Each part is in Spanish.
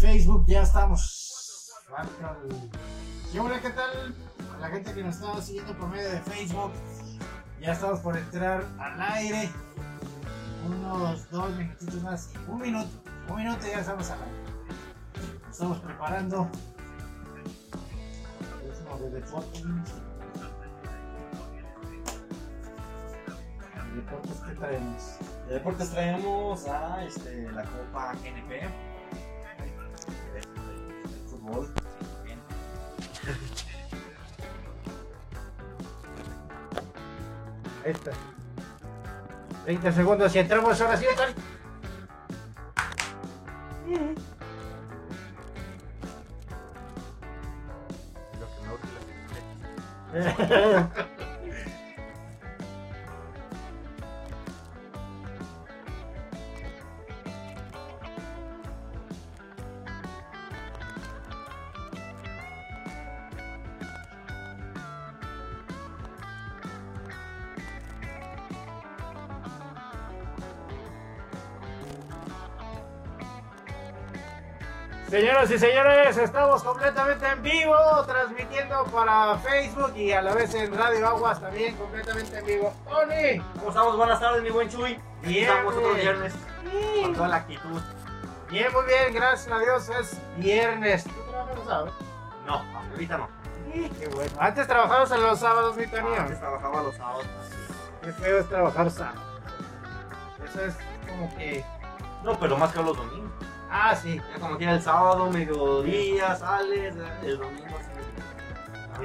Facebook ya estamos. ¿Qué hola, qué tal? La gente que nos está siguiendo por medio de Facebook. Ya estamos por entrar al aire. Unos dos minutitos más. Un minuto. Un minuto y ya estamos al aire. Nos estamos preparando. de deportes. ¿Deportes qué traemos? De deportes traemos a este, la Copa GNP. Fútbol. Bien. Ahí está. 30 segundos y entramos ahora sí. Lo que me Señoras y señores, estamos completamente en vivo, transmitiendo para Facebook y a la vez en Radio Aguas también completamente en vivo. Tony, ¿Cómo estamos? Buenas tardes, mi buen Chuy. Bien, Estamos otro viernes con toda la actitud. bien, muy bien, gracias a Dios, es viernes. ¿Tú trabajas los sábados? No, ahorita no. Sí, qué bueno. Antes trabajabas en los sábados, mi Tony. Antes trabajaba los sábados. Qué feo es trabajar sábado. Eso es como que. No, pero más que los domingos. Ah, sí. Ya como tiene el sábado, mediodía, sales, el domingo sí.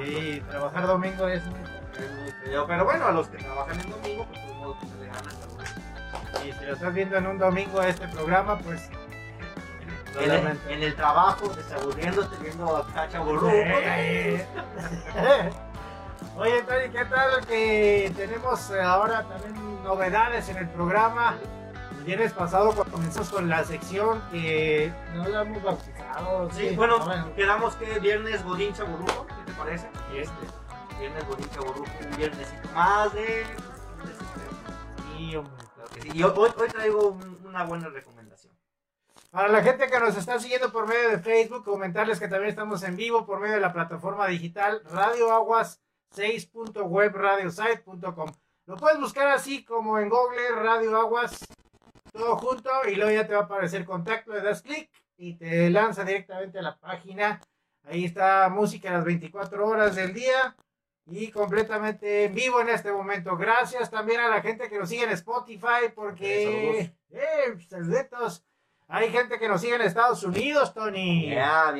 Sí, trabajar domingo es muy. Feo. Pero bueno, a los que trabajan el domingo, pues de modo que se le gana. Y si lo estás viendo en un domingo este programa, pues. En el, en el trabajo, desaburriéndote, viendo a Cacha. Oye, Tony, ¿qué tal? Que tenemos eh, ahora también novedades en el programa. Viernes pasado cuando comenzamos con la sección que no la hemos bautizado. Sí, bueno, quedamos que viernes Godín Chaburruco, ¿qué te parece? Y este, viernes Godín Chaburruco, un viernesito más de... de Sí, hombre. Claro que sí. Y hoy, hoy- hoy traigo un- una buena recomendación. Para la gente que nos está siguiendo por medio de Facebook, comentarles que también estamos en vivo por medio de la plataforma digital Radio Aguas 6.webradiosite.com. Lo puedes buscar así como en Google Radio Aguas, todo junto, y luego ya te va a aparecer contacto, le das clic y te lanza directamente a la página. Ahí está música las 24 horas del día y completamente en vivo en este momento. Gracias también a la gente que nos sigue en Spotify porque... ¡Eh! ¡Saluditos! Hay gente que nos sigue en Estados Unidos, Tony. Ya,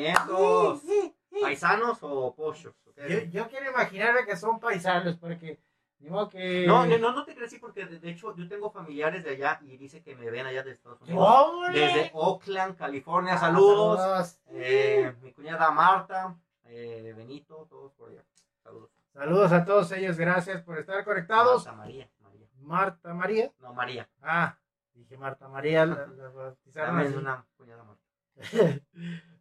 sí. ¿Paisanos o pochos? ¿ok? Yo, yo quiero imaginarme que son paisanos porque... Que... No, no, no, te crees sí, porque de, de hecho yo tengo familiares de allá y dice que me ven allá de Estados Unidos. Desde Oakland, California, Ah, saludos. Saludos. Eh, mi cuñada Marta, eh, Benito, todos por allá. Saludos. Saludos a todos ellos, gracias por estar conectados. Marta María, María. Marta María. No, María. Ah, dije Marta María, la, la así. una cuñada Marta.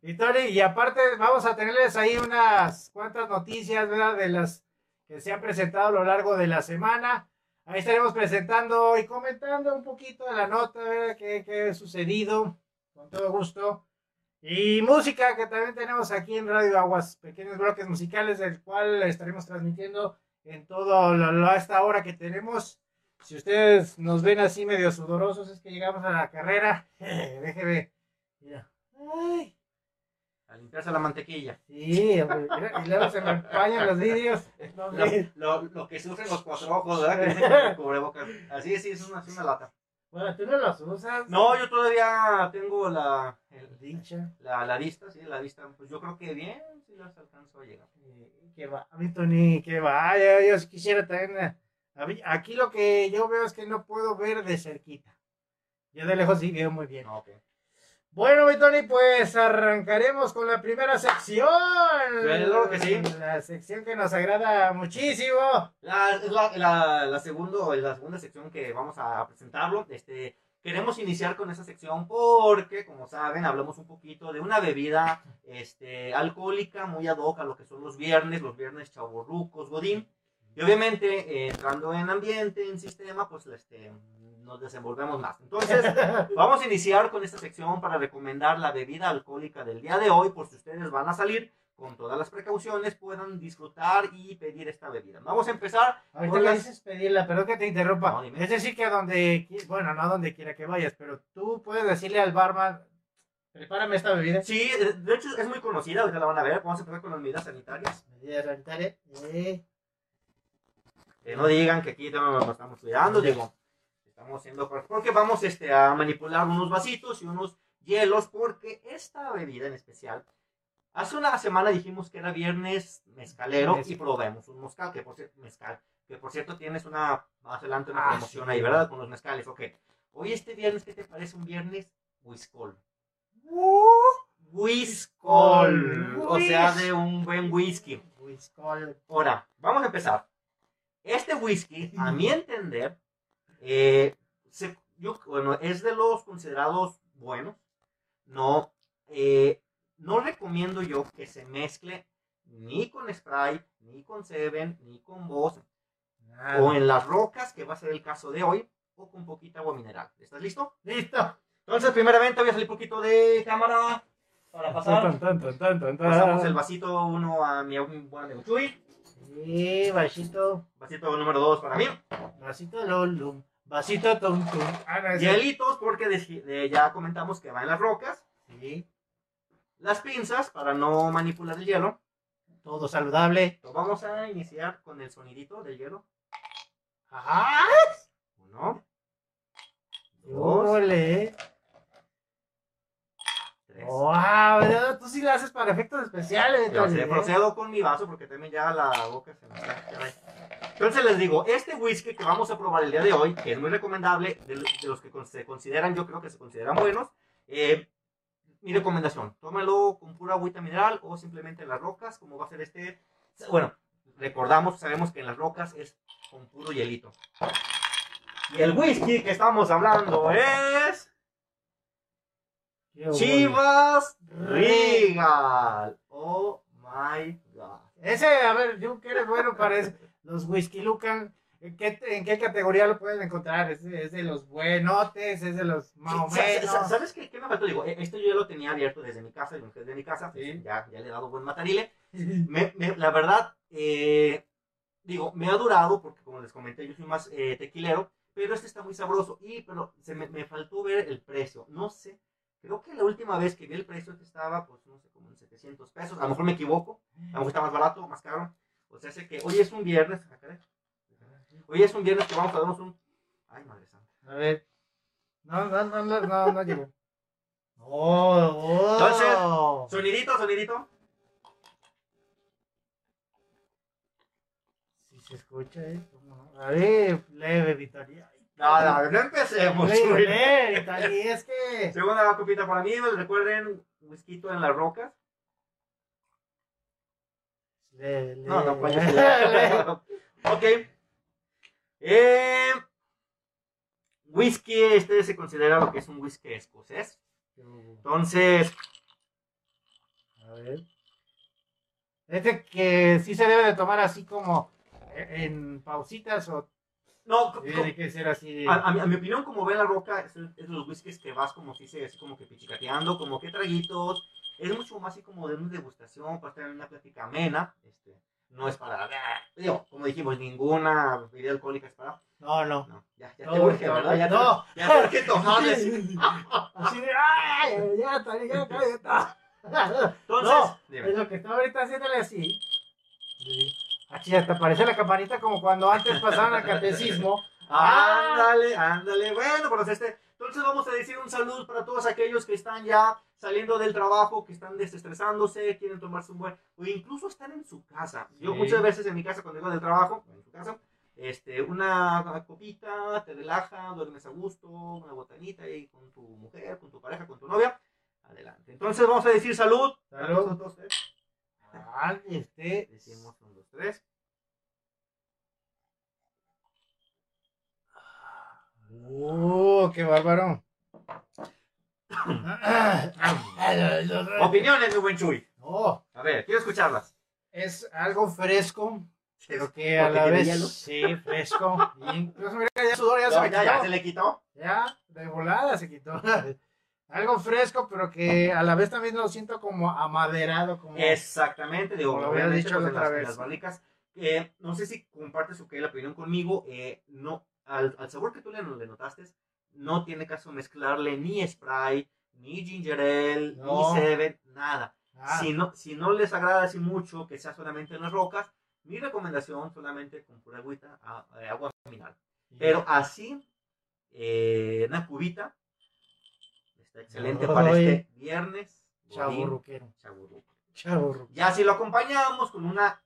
y Tony, y aparte vamos a tenerles ahí unas cuantas noticias, ¿verdad? De las que se han presentado a lo largo de la semana. Ahí estaremos presentando y comentando un poquito de la nota. ¿Qué, ha sucedido? Con todo gusto. Y música que también tenemos aquí en Radio Aguas, pequeños bloques musicales del cual estaremos transmitiendo en todo esta hora que tenemos. Si ustedes nos ven así medio sudorosos, es que llegamos a la carrera. Déjeme. Mira. Ay. A limpiarse la mantequilla. Sí, hombre, y luego se me empañan los vídeos. No, Lo, sí. lo, lo que sufren los cuatro ojos, ¿verdad? Que cubrebocas. Así sí, es una, es una lata. Bueno, tú no los usas. No, yo todavía tengo la, el- Dicha. la, la vista, sí, la vista. Pues yo creo que bien, sí las alcanzo a llegar. Eh, Que va, mi Tony, que va. Yo, quisiera también. eh, Aquí lo que yo veo es que no puedo ver de cerquita. Yo de lejos sí veo muy bien. Ok. Bueno, mi Tony, pues arrancaremos con la primera sección. Claro que sí. La sección que nos agrada muchísimo. La, la, la, la, segundo, la segunda sección que vamos a presentarlo. Este, queremos iniciar con esa sección porque, como saben, hablamos un poquito de una bebida este, alcohólica muy ad hoc a lo que son los viernes, los viernes chavorrucos, godín. Y obviamente, eh, entrando en ambiente, en sistema, pues este, nos desenvolvemos más. Entonces, vamos a iniciar con esta sección para recomendar la bebida alcohólica del día de hoy, por si ustedes van a salir con todas las precauciones, puedan disfrutar y pedir esta bebida. Vamos a empezar. Ahorita con las- dices pedirla, pero que te interrumpa. No, es decir, que a donde, bueno, no a donde quiera que vayas, pero tú puedes decirle al barman, prepárame esta bebida. Sí, eh, de hecho es muy conocida, ahorita la van a ver. Vamos a empezar con las medidas sanitarias. Medida sanitaria. Eh, Que no digan que aquí no nos estamos cuidando, digo, estamos haciendo porque vamos este, a manipular unos vasitos y unos hielos, porque esta bebida en especial, hace una semana dijimos que era viernes mezcalero Mezcal. y probemos un mezcal, que por cierto, mezcal, que por cierto tienes una, más adelante una Ah, promoción sí. ahí, ¿verdad? Con los mezcales, ok. Hoy este viernes, ¿qué te parece un viernes? Whiskol. Whiskol. O sea, de un buen whisky. Whiskol. Ahora, vamos a empezar. Este whisky, a mi entender, eh, se- yo, bueno, es de los considerados buenos. No, eh, no recomiendo yo que se mezcle ni con Sprite, ni con Seven, ni con Boss, Nada. o en las rocas, que va a ser el caso de hoy, o con poquita agua mineral. ¿Estás listo? Listo. Entonces, primeramente voy a salir poquito de cámara para pasar. Tan, tan, tan, tan, tan, tan. Pasamos el vasito uno a mi buen amigo Chuy. Sí, vasito. Vasito número 2 para mí. Vasito lolum. Vasito tum tum. Ah, Hielitos, porque eh, ya comentamos que va en las rocas. Sí. Las pinzas para no manipular el hielo. Todo saludable. Vamos a iniciar con el sonidito del hielo. Ajá. Uno. Dos. Olé. ¡Wow! Tú sí lo haces para efectos especiales. Yo sí, ¿eh? procedo con mi vaso porque también ya la boca se me está. Entonces les digo, este whisky que vamos a probar el día de hoy, que es muy recomendable, de, los que se consideran, yo creo que se consideran buenos, eh, mi recomendación, tómalo con pura agüita mineral o simplemente en las rocas, como va a ser este. Bueno, recordamos, sabemos que en las rocas es con puro hielito. Y el whisky que estamos hablando es... Qué. Chivas Regal. Oh my god. Ese, a ver, yo que eres bueno para eso. Los Whisky Lucan. ¿En qué, ¿En qué categoría lo pueden encontrar? ¿Es de, es de los buenotes? ¿Es de los más o menos? ¿Sabes qué, qué me faltó? Digo, esto yo ya lo tenía abierto desde mi casa, desde mi casa, pues, Sí. ya, ya le he dado buen matarile. Me- me- la verdad, eh, digo, me ha durado, porque como les comenté, yo soy más eh, tequilero, pero este está muy sabroso. Y, pero se me, me faltó ver el precio. No sé, creo que la última vez que vi el precio este estaba, pues, no sé, como en 700 pesos. A lo mejor me equivoco, a lo mejor está más barato, más caro. O sea, sé que hoy es un viernes, ah, hoy es un viernes que vamos a darnos un... Ay, madre santa. A ver. No, no, no, no, no, no llegó. Oh, oh. Entonces, Sonidito, sonidito. Sí se escucha. ¿Cómo no? A ver, leve, Victoria. No, no, no empecemos. Güey. es que... Segunda copita para mí, recuerden, whisky en las rocas. No, no puede Leve. Ok. Eh, whisky, este se considera lo que es un whisky escocés. Entonces, A ver. Este que sí se debe de tomar así como en pausitas o no, tiene que ser así a, a mi, a mi opinión, como ve la roca, es, es de los whiskies que vas como si se así como que pichicateando, como que traguitos. Es mucho más así como de una degustación, para estar en una plática amena. Este, no es para. Digo, como dijimos, ninguna bebida alcohólica es para. No, no. No, ya, ya te No, urge, no, ¿verdad? Ya te, no. ya te urge tomarles. Así de... ¡Ay! Ya, está, ya, ya, está. Entonces, No, dime. es lo que está ahorita haciéndole así. Aquí hasta aparece la campanita como cuando antes pasaban al catecismo. Ah. Ándale, ándale. Bueno, pues este. Entonces vamos a decir un saludo para todos aquellos que están ya saliendo del trabajo, que están desestresándose, quieren tomarse un buen, o incluso están en su casa. Yo Sí. muchas veces en mi casa cuando llego del trabajo, en su casa, este, una copita, te relaja, duermes a gusto, una botanita ahí con tu mujer, con tu pareja, con tu novia. Adelante. Entonces vamos a decir salud. Salud. Tres. Ah, este. Decimos un, dos, tres. ¡Uh, qué bárbaro! Opiniones, mi buen Chuy. No, A ver, quiero escucharlas. es algo fresco, pero que a la vez sí, fresco. Incluso mira, ya sudor ya se me ya, quitó. ya se le quitó. Ya, de volada se quitó. Algo fresco, pero que a la vez también lo siento como amaderado, como Exactamente, digo, Como lo había dicho pues, otra las, vez. las barricas. eh, no sé si compartes o qué la opinión conmigo. eh, no, al, al sabor que tú le, le notaste, no tiene caso mezclarle ni Sprite, ni Ginger Ale, No. ni Seven, nada. Ah, Si, no, si no les agrada así mucho que sea solamente en las rocas, mi recomendación solamente con pura agüita, a- eh, agua mineral. Pero así, eh, una cubita, excelente para este viernes. Chaburruquero. Chaburruquero. Ya si lo acompañamos con una...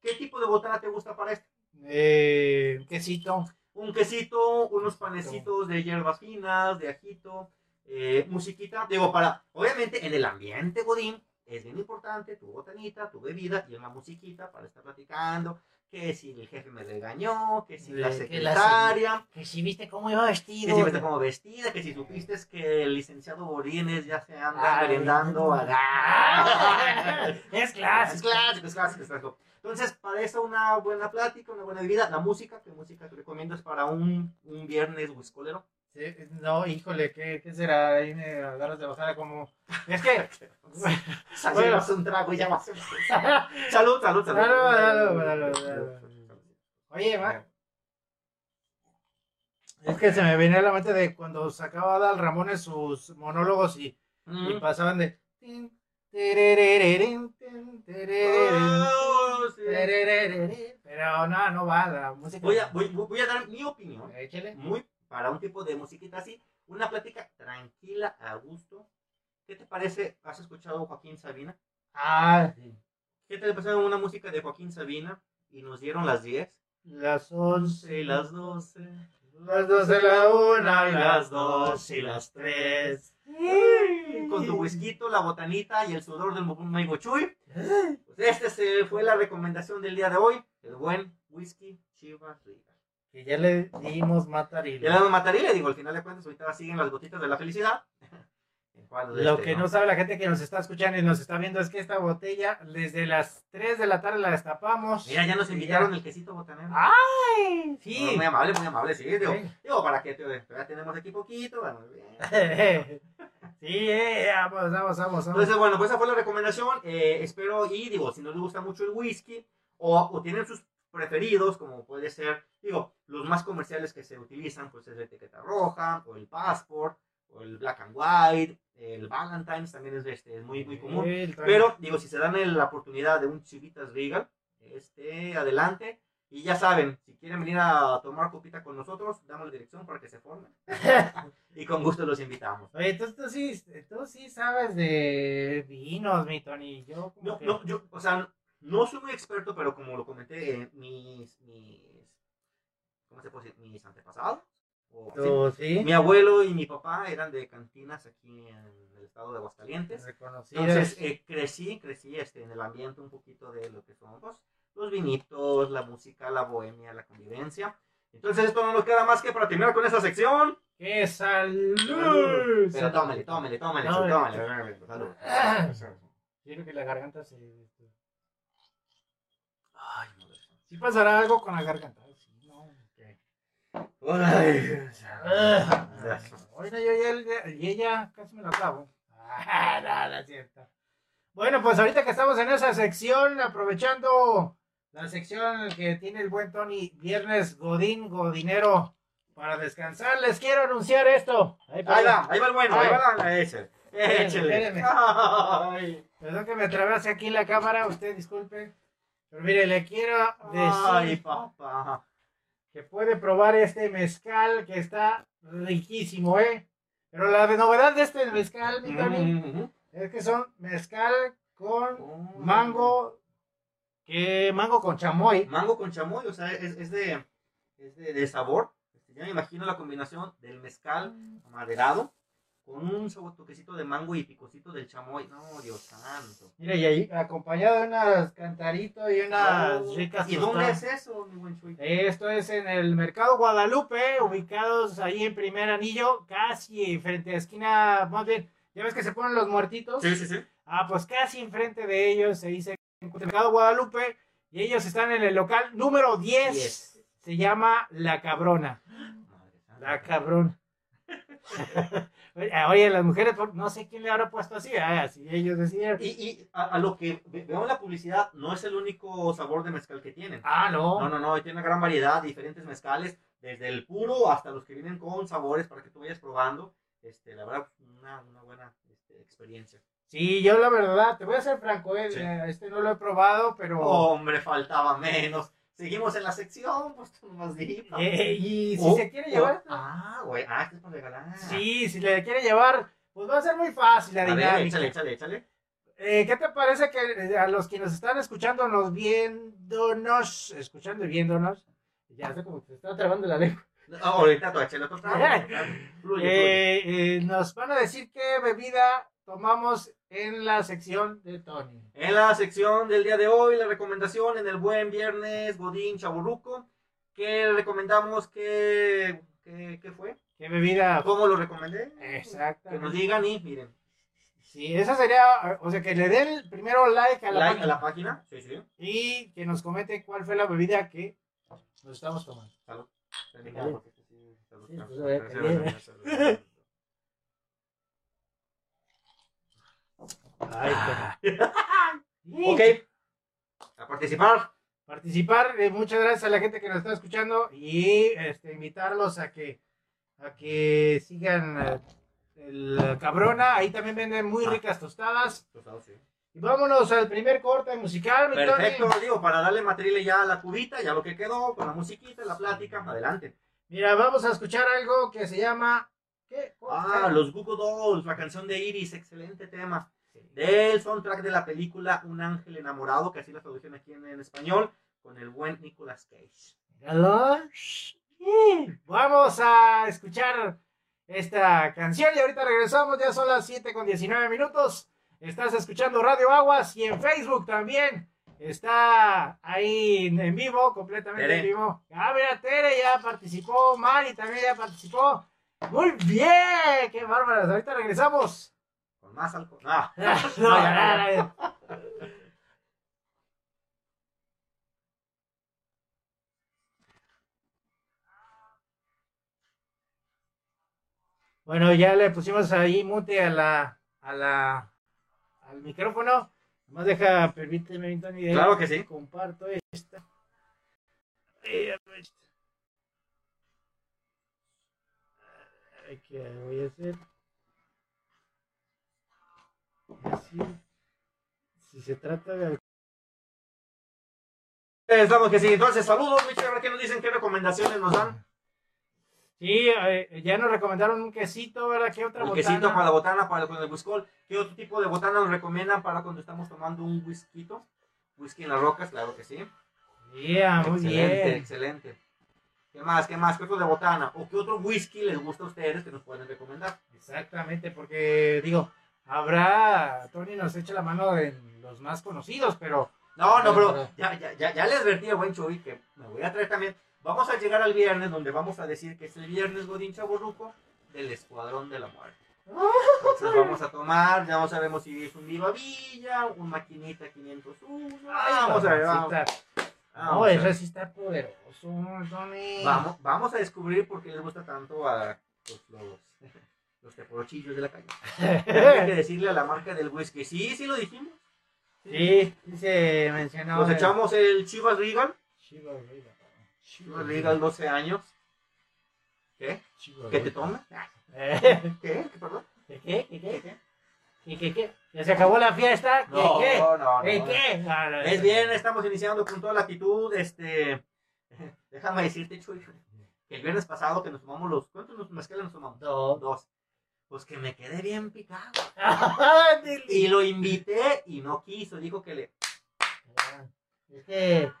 ¿Qué tipo de botana te gusta para esto? Eh, quesito. Un quesito, unos panecitos de hierbas finas, de ajito, eh, musiquita. Digo, para... Obviamente en el ambiente, Godín, es bien importante tu botanita, tu bebida y una musiquita para estar platicando. Que si el jefe me regañó, que si la Eh, que la secretaria, Que si viste cómo iba que vestido. si viste como vestida, que si supiste que el licenciado Borines ya se anda merendando. Ah, es Es clásico. clásico, es clásico, es clásico. Entonces, para eso una buena plática, una buena bebida. La música, ¿qué música te recomiendas para un, un viernes whiskolero? Sí, no, híjole, ¿qué, qué será? Ahí me agarras de bajada como... Es que... Bueno, un trago y ya va. Salud, salud, salud. Oye, ma, es que se me venía a la mente de cuando sacaba Dal Ramones sus monólogos y, y Mm. pasaban de... terereren, Oh, sí. Pero no, no va la música. Voy a, voy, voy a dar mi opinión. Échale. Muy para un tipo de musiquita así. Una plática tranquila, a gusto. ¿Qué te parece? ¿Has escuchado Joaquín Sabina? Ah, sí. ¿Qué te parece una música de Joaquín Sabina? Y nos dieron las 10. Las once y las 12. Las doce, la una y las dos y las tres. Con tu whisky, la botanita y el sudor del Maigo Chuy. Pues esta fue la recomendación del día de hoy. El buen whisky Chivas Regal. Que ya le dimos matar y Ya la mataría, le digo, al final de cuentas, ahorita siguen las gotitas de la felicidad. Lo este, que no sabe la gente que nos está escuchando y nos está viendo es que esta botella, desde las 3 de la tarde la destapamos. Mira, ya nos invitaron el quesito botanero. ¡Ay! Sí. No, muy amable, muy amable, sí. Digo, Sí. digo para que ya tenemos aquí poquito. Bueno, bien. sí, eh, vamos, vamos, vamos. vamos. Entonces, bueno, pues esa fue la recomendación. Eh, espero, y digo, si no les gusta mucho el whisky o, o tienen sus preferidos, como puede ser, digo, los más comerciales que se utilizan, pues es la etiqueta roja, o el Passport, o el Black and White, el Valentine's también es, este, es muy, muy común. Pero, digo, si se dan la oportunidad de un Chivitas Regal, este, adelante. Y ya saben, si quieren venir a tomar copita con nosotros, damos la dirección para que se formen. y con gusto los invitamos. Oye, tú, tú sí, tú sí sabes de vinos, mi Tony. Yo como No, que- no, yo, o sea, no soy muy experto, pero como lo comenté, eh, mis, mis, ¿cómo se puede decir? Mis antepasados. o así, Tú sí. Mi abuelo y mi papá eran de cantinas aquí en el estado de Aguascalientes. Entonces eh, crecí, crecí este, en el ambiente un poquito de lo que son pues, los vinitos, la música, la bohemia, la convivencia. Entonces esto no nos queda más que para terminar con esta sección. ¡Qué salud! Pero tómale, tómale, tómale, Tómale. tómale. Salud. Creo que la garganta se... Ay, madre. Sí pasará algo con la garganta. Sí, no, ok. Ay, Ah, Ahorita yo ya, y ella casi me la acabo. Ah, no, no es cierto. Bueno, pues ahorita que estamos en esa sección, aprovechando la sección que tiene el buen Tony, viernes Godín, Godinero, para descansar, les quiero anunciar esto. Ahí, Ahí va, ahí va el bueno, ahí va la, ese. Ay, Perdón que me atravese aquí la cámara, usted disculpe. Pero mire, le quiero decir ay, papá. que puede probar este mezcal que está riquísimo, ¿eh? Pero la novedad de este mezcal, mi Tony, Mm, es que son mezcal con oh. mango, que mango con chamoy. Mango con chamoy, o sea, es, es de, es de, de sabor. Este, Ya me imagino la combinación del mezcal maderado con un toquecito de mango y picocito del chamoy. No, Dios santo. Mira, y ahí acompañado de unas cantaritos y unas Oh, ricas ¿Y dónde es eso, mi buen Chuy? Esto es en el Mercado Guadalupe, ubicados ahí en primer anillo, casi frente a esquina, más bien, ya ves que se ponen los muertitos. Sí, sí, sí. Ah, pues casi enfrente de ellos se dice Mercado Guadalupe Y ellos están en el local número 10. Diez. Se llama La Cabrona. Madre. La Cabrón. Oye, las mujeres, no sé quién le habrá puesto así, ah, así ellos decían. Y, y a, a lo que ve- veo en la publicidad, no es el único sabor de mezcal que tienen. Ah, no. No, no, no, tiene una gran variedad, diferentes mezcales, desde el puro hasta los que vienen con sabores para que tú vayas probando. Este, la verdad, una, una buena este, experiencia. Sí, yo la verdad, te voy a ser franco, eh, Sí. eh, este no lo he probado, pero... Hombre, faltaba menos. Seguimos en la sección, pues tú nomás di. Eh, y si Oh, se quiere oh, llevar... Ah, güey, ah, que es para regalar. Sí, si le quiere llevar, pues va a ser muy fácil la A ver, dinámica. échale, échale, échale. Eh, ¿Qué te parece que eh, a los que nos están escuchando, nos viéndonos, escuchando y viéndonos, ya sé como que se está trabando la lengua, No, ahorita tú échale otro trago. Eh, eh, nos van a decir qué bebida tomamos en la sección de Tony. En la sección del día de hoy, la recomendación en el buen viernes Godín Chaburruco, que recomendamos que, que, ¿qué fue? ¿Qué bebida? ¿Cómo lo recomendé? Que nos digan y miren, Sí, esa sería, o sea, que le den primero like a la like página a la página. Sí, sí. y que nos comente cuál fue la bebida que nos estamos tomando. Salud. Salud. Salud. Pues. Salud. Salud. Ay, Ah. Ok. A participar. participar. eh, muchas gracias a la gente que nos está escuchando y este, invitarlos a que a que sigan eh, el Cabrona. Ahí también venden muy Ah. ricas tostadas. Tostado, sí. Y vámonos al primer corte musical, Perfecto, Tony. digo, para darle material ya a la cubita, ya lo que quedó, con la musiquita, la plática, adelante. Mira, vamos a escuchar algo que se llama ¿qué? ¿Cómo se Ah, los Google Dolls, la canción de Iris, excelente tema. Del soundtrack de la película Un ángel enamorado, que así la traducción aquí en, en español, con el buen Nicolas Cage. Sí. Vamos a escuchar esta canción y ahorita regresamos. Ya son las 7 con 19 minutos. Estás escuchando Radio Aguas y en Facebook también. Está ahí en vivo, completamente Tere. en vivo. Ah, mira, Tere ya participó. Mari también ya participó. Muy bien, qué bárbaras. Ahorita regresamos. Con más alcohol. Ah, No, ya. Bueno, ya le pusimos ahí mute a la, a la, al micrófono. Nomás deja, permíteme, Tony, Claro que sí. Comparto esta. Eh, pues. Ay, ¿Qué voy a hacer? Así. Si se trata de estamos que sí. Entonces, saludos, Micho, a ver qué nos dicen, qué recomendaciones nos dan. Sí, eh, ya nos recomendaron un quesito, ¿verdad? ¿Qué otra El botana? quesito para la botana, para con el whiskol. ¿Qué otro tipo de botana nos recomiendan para cuando estamos tomando un whisky? Whisky en las rocas, claro que sí. Yeah, muy excelente, bien. excelente. ¿Qué más? ¿Qué más? ¿Qué otro de botana? ¿O qué otro whisky les gusta a ustedes que nos pueden recomendar? Exactamente, porque digo, habrá, Tony nos echa la mano en los más conocidos, pero No, no, Pero- ya, ya, ya, ya le advertí al buen Chuy que me voy a traer también. Vamos a llegar al viernes donde vamos a decir que es el viernes Godín Chaborruco del Escuadrón de la Muerte. Entonces vamos a tomar, ya no sabemos si es un Viva Villa, un Maquinita 501. Ay, vamos a ver, vamos, vamos No, eso sí está poderoso, Tony. Vamos, vamos a descubrir por qué les gusta tanto a pues, los, los teporochillos de la calle. Hay que decirle a la marca del whisky. Sí, sí lo dijimos. Sí, sí se mencionó. Nos el- echamos el Chivas Regal. Chivas Regal. Chivas Regal 12 años. ¿Qué? Chivas ¿Qué te toma? ¿Qué? ¿Qué, perdón? ¿Qué, qué, qué, ¿Qué? Qué? ¿Qué? ¿Qué? ¿Ya se acabó la fiesta? ¿Qué, No, qué? no, no. ¿Qué, Es bien, estamos iniciando con toda la actitud. Este, déjame decirte, Chuy, que el viernes pasado que nos tomamos los. ¿Cuántos nos- nos tomamos? Dos. Dos. Pues que me quedé bien picado. Dile. Y lo invité y no quiso. Dijo que le. Es que.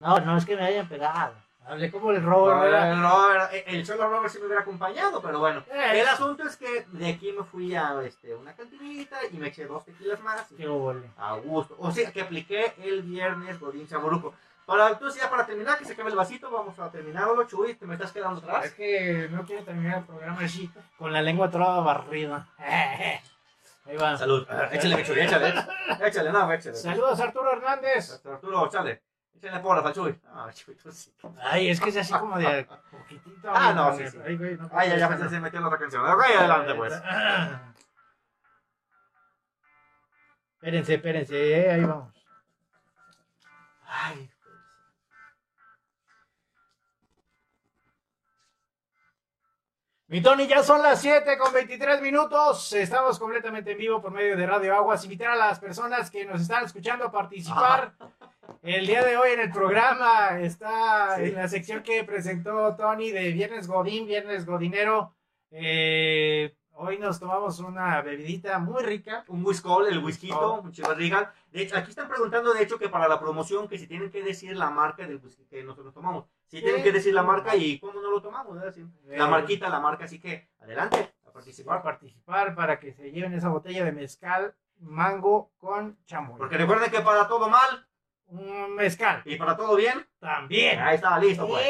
No, no es que me hayan pegado. Hablé como el Robert, ¿verdad? No, no, el Cholo Robert sí me hubiera acompañado, pero bueno. Eh, El asunto es que de aquí me fui a este, una cantinita y me eché dos tequilas más. Qué huele. A gusto. O sea, que apliqué el viernes Godín Chaburuco. Para, entonces, ya para terminar, que se acabe el vasito, vamos a terminarlo, Chuy. Te me estás quedando Es atrás. que no quiero terminar el programa así, con la lengua toda barrida. Ahí va. Salud. Échale, Chuy, échale. Échale, no, échale. Saludos Arturo Hernández. Arturo, échale. Échale porras al Chuy. Ah, Chuy, tú sí. Ay, es que es así como de poquitito. Ah, no, sí, sí. Ay, güey, no Ay, ya, pensé se metió en la otra canción. Ok, adelante, pues. Espérense, espérense, eh, ahí vamos. Ay, pues. Mi Tony, ya son las 7 con 23 minutos. Estamos completamente en vivo por medio de Radio Aguas. Invitar a las personas que nos están escuchando a participar. El día de hoy en el programa está Sí. en la sección que presentó Tony de Viernes Godín, Viernes Godinero. Eh, hoy nos tomamos una bebidita muy rica. Un whiskol, el whiskito, Whiskol. un Regal. De hecho, aquí están preguntando, de hecho, que para la promoción, que si tienen que decir la marca del whisky que nosotros tomamos. Si tienen Sí. que decir la marca y cómo no lo tomamos, ¿verdad? Sí. La Eh, marquita, la marca, así que adelante a participar. participar para que se lleven esa botella de mezcal mango con chamoy. Porque recuerden que para todo mal Un mezcal y para todo bien, también. ahí está, listo, pues.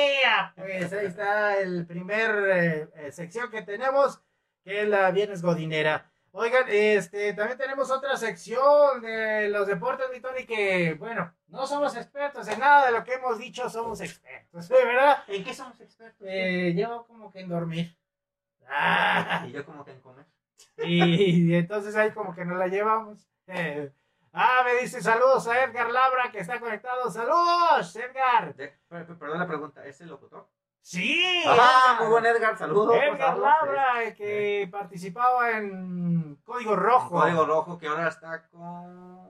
Pues ahí está el primer eh, eh, sección que tenemos, que es la Viernes Godinera. Oigan, este, también tenemos otra sección de los deportes, mi Tony, que, bueno, no somos expertos en nada de lo que hemos dicho, somos expertos, ¿verdad? ¿En qué somos expertos? Eh, yo como que en dormir. Ah, Y yo como que en comer. y, entonces ahí como que nos la llevamos. Eh, ah, me dice saludos a Edgar Labra, que está conectado. ¡Saludos, Edgar! De- per- per- perdón la pregunta, ¿es el locutor? Sí. Ah, muy buen Edgar, saludos. ¿cómo Edgar estamos? Labra, eh, que participaba en Código Rojo. Código Rojo, que ahora está con...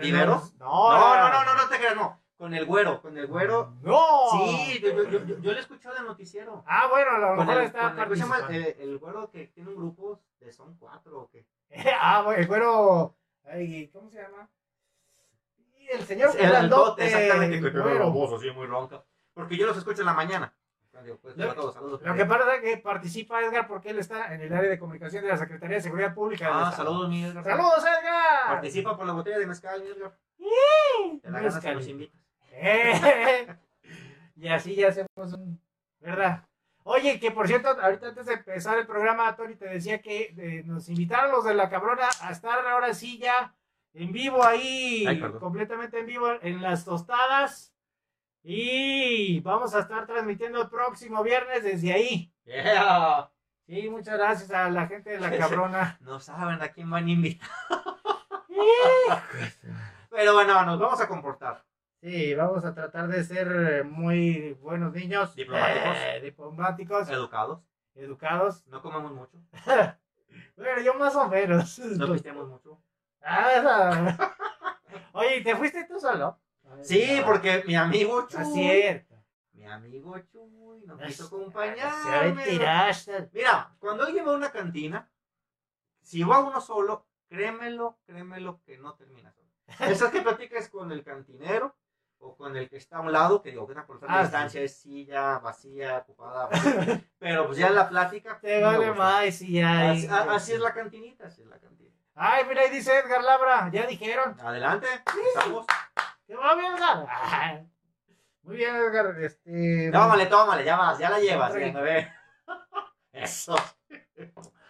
¿Viveros? No, No, no, no, no, no te creas, no. Con el güero, con el güero. No. Sí, yo, yo, yo, yo, le escuché del noticiero. Ah, bueno, a lo mejor está participando. el, el güero que tiene un grupo de son cuatro o qué. ah, bueno, el güero. Ay, ¿Cómo se llama? Sí, el señor El grandote, exactamente, que una voz así muy ronca. Porque yo los escucho en la mañana. Pues, Lo- todos, saludos. Lo que pasa es que participa Edgar porque él está en el área de comunicación de la Secretaría de Seguridad Pública. Ah, saludos, mi Edgar. ¡Saludos, Edgar! Participa por la botella de mezcal, mi Edgar. Te la ganas si Mezcal. nos invitas. Eh, y así ya hacemos un. ¿Verdad? Oye, que por cierto, ahorita antes de empezar el programa, Tony, te decía que eh, nos invitaron los de la cabrona a estar ahora sí ya en vivo ahí, Ay, completamente en vivo en las tostadas. Y vamos a estar transmitiendo el próximo viernes desde ahí. Yeah. Sí, muchas gracias a la gente de la cabrona. No saben a quién van a invitar. Pero bueno, nos vamos a comportar. Sí, vamos a tratar de ser muy buenos niños. Diplomáticos. eh, diplomáticos, Educados. educados. No comemos mucho. Bueno, yo más o menos. No pisteamos mucho. Ah, esa- Oye, ¿y ¿te fuiste tú solo? Sí, porque mi amigo Chuy. Ah, cierto. Mi amigo Chuy nos quiso retiraste. Mira, cuando alguien va a una cantina, si va uno solo, créemelo, créemelo que no termina solo. Esas que platicas con el cantinero o con el que está a un lado, que digo que una persona Ah, de distancia es silla, vacía, ocupada, vacía. pero pues ya en la plática. Te vale más y ya. Así, a- así es la cantinita, así es la cantina. Ay, mira, ahí dice Edgar Labra. Ya dijeron. Adelante, estamos. ¿Qué va bien, Edgar? Muy bien, Edgar. Este. Tómale, tómale, ya vas, ya la llevas. Eso.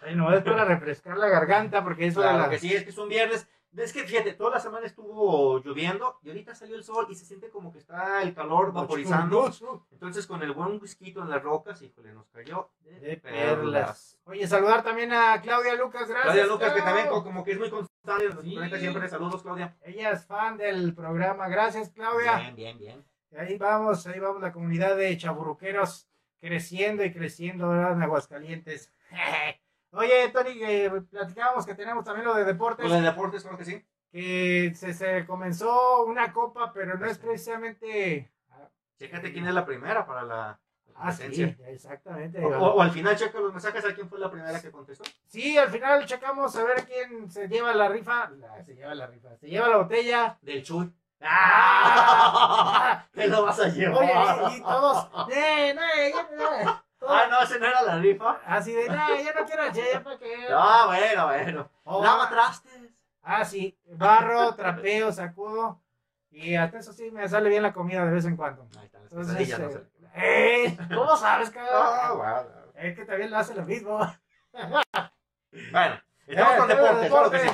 Ay, no, es para refrescar la garganta porque eso de Claro la. que sí, es que es un viernes. Es que fíjate, toda la semana estuvo lloviendo y ahorita salió el sol y se siente como que está el calor vaporizando. Entonces con el buen whisky en las rocas, híjole, nos cayó de, De perlas. perlas. Oye, saludar también a Claudia Lucas, gracias. Claudia Lucas, que también como que es muy constante, nos Sí. siempre. Saludos, Claudia. Ella es fan del programa, gracias Claudia. Bien, bien, bien. Ahí vamos, ahí vamos la comunidad de chaburruqueros creciendo y creciendo ¿verdad? en Aguascalientes. Oye, Tony, que platicábamos que tenemos también lo de deportes, Con el deportes, creo que sí. que se, se comenzó una copa, pero no es precisamente... Chécate quién es la primera para la Ah, sí, exactamente. O, o- o al final checa los mensajes a quién fue la primera que contestó. Sí, al final checamos a ver quién se lleva la rifa. La- se lleva la rifa, se lleva la botella. Del Chuy. ¡Ah! ¿Qué lo vas a llevar? Oye, y, y todos, ¡eh, no! Todos Ah, no, ese no era la rifa. Así de, no, yo no quiero che, ¿para qué? Ah, bueno, bueno. Oh, Lava trastes. Ah, sí, barro, trapeo, sacudo. Y hasta eso sí me sale bien la comida de vez en cuando. Ahí está, Entonces, no eh, sé. ¡eh! ¿Cómo sabes, Ah, cabrón? bueno. Es que también lo hace lo mismo. Bueno, estamos Eh, con de deportes, claro que sí.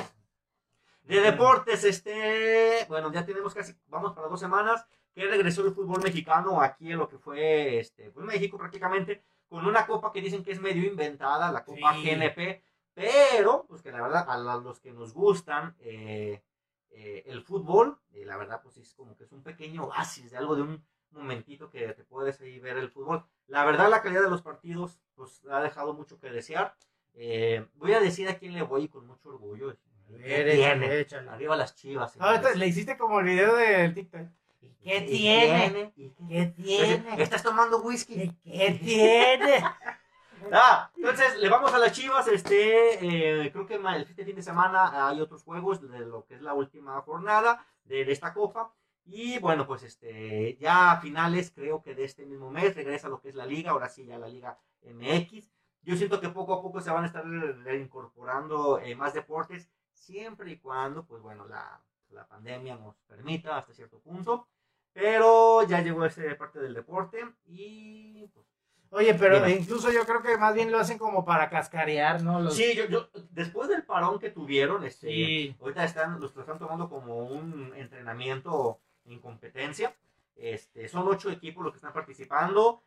De deportes, este, bueno, ya tenemos casi, vamos para dos semanas que regresó el fútbol mexicano aquí en lo que fue este, pues México prácticamente, con una copa que dicen que es medio inventada, la Copa Sí. GNP, pero pues que la verdad a los que nos gustan eh, eh, el fútbol, eh, la verdad pues es como que es un pequeño oasis de algo de un momentito que te puedes ahí ver el fútbol. La verdad la calidad de los partidos pues ha dejado mucho que desear. Eh, voy a decir a quién le voy con mucho orgullo. ¿Qué tiene? échale. Arriba las chivas. Señores. le hiciste como el video del TikTok. ¿Y ¿Qué tiene? ¿Y qué- ¿Qué tiene? ¿Estás tomando whisky? ¿Qué, qué tiene? Ah, entonces le vamos a las Chivas. Este, eh, creo que este fin de semana hay otros juegos de lo que es la última jornada de, de esta copa. Y bueno, pues este, ya a finales, creo que de este mismo mes regresa lo que es la liga. Ahora sí, ya la liga MX. Yo siento que poco a poco se van a estar reincorporando eh, más deportes, siempre y cuando, pues bueno, la, la pandemia nos permita hasta cierto punto. Pero ya llegó esa parte del deporte y pues, Oye, pero incluso yo creo que más bien lo hacen como para cascarear, ¿no? Los... Sí, yo, yo, después del parón que tuvieron, este, Sí. ahorita están, los están tomando como un entrenamiento en competencia. Este, son ocho equipos los que están participando.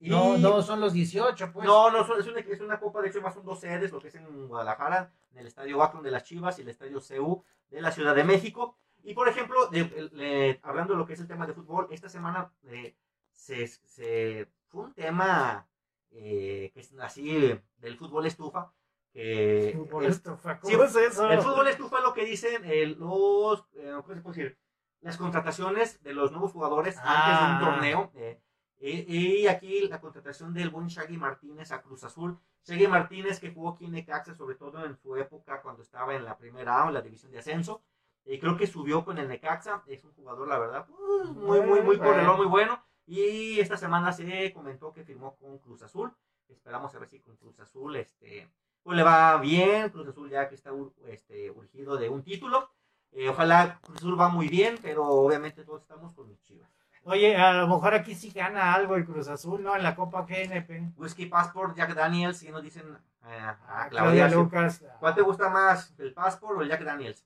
Y- No, no, son los 18, pues. no, no, son- es, una, es una copa, de hecho, más son dos sedes, lo que es en Guadalajara, en el Estadio Akron de las Chivas y el Estadio CU de la Ciudad de México. Y, por ejemplo, de- el- le- hablando de lo que es el tema de fútbol, esta semana eh, se, se- fue un tema eh, que es así del fútbol estufa, que Fútbol el- estufa, ¿Cómo sí, es eso? el fútbol estufa es lo que dicen eh, los, eh, ¿cómo se puede decir? Las contrataciones de los nuevos jugadores antes de Ah. un torneo. eh, y, aquí la contratación del buen Shaggy Martínez a Cruz Azul. Shaggy Martínez que jugó aquí en Necaxa, sobre todo en su época cuando estaba en la primera A en la división de ascenso. Y creo que subió con el Necaxa. Es un jugador, la verdad, pues, muy, muy, muy correlón, muy bueno. Y esta semana se comentó que firmó con Cruz Azul. Esperamos a ver si con Cruz Azul este, pues le va bien. Cruz Azul ya que está este, urgido de un título. Eh, ojalá Cruz Azul va muy bien, pero obviamente todos estamos con mis chivas. Oye, a lo mejor aquí sí gana algo el Cruz Azul, ¿no? En la Copa GNP. Whisky Passport, Jack Daniels, y nos dicen eh, a Ah, Claudia. Claudia Lucas. ¿Cuál te gusta más, el Passport o el Jack Daniels?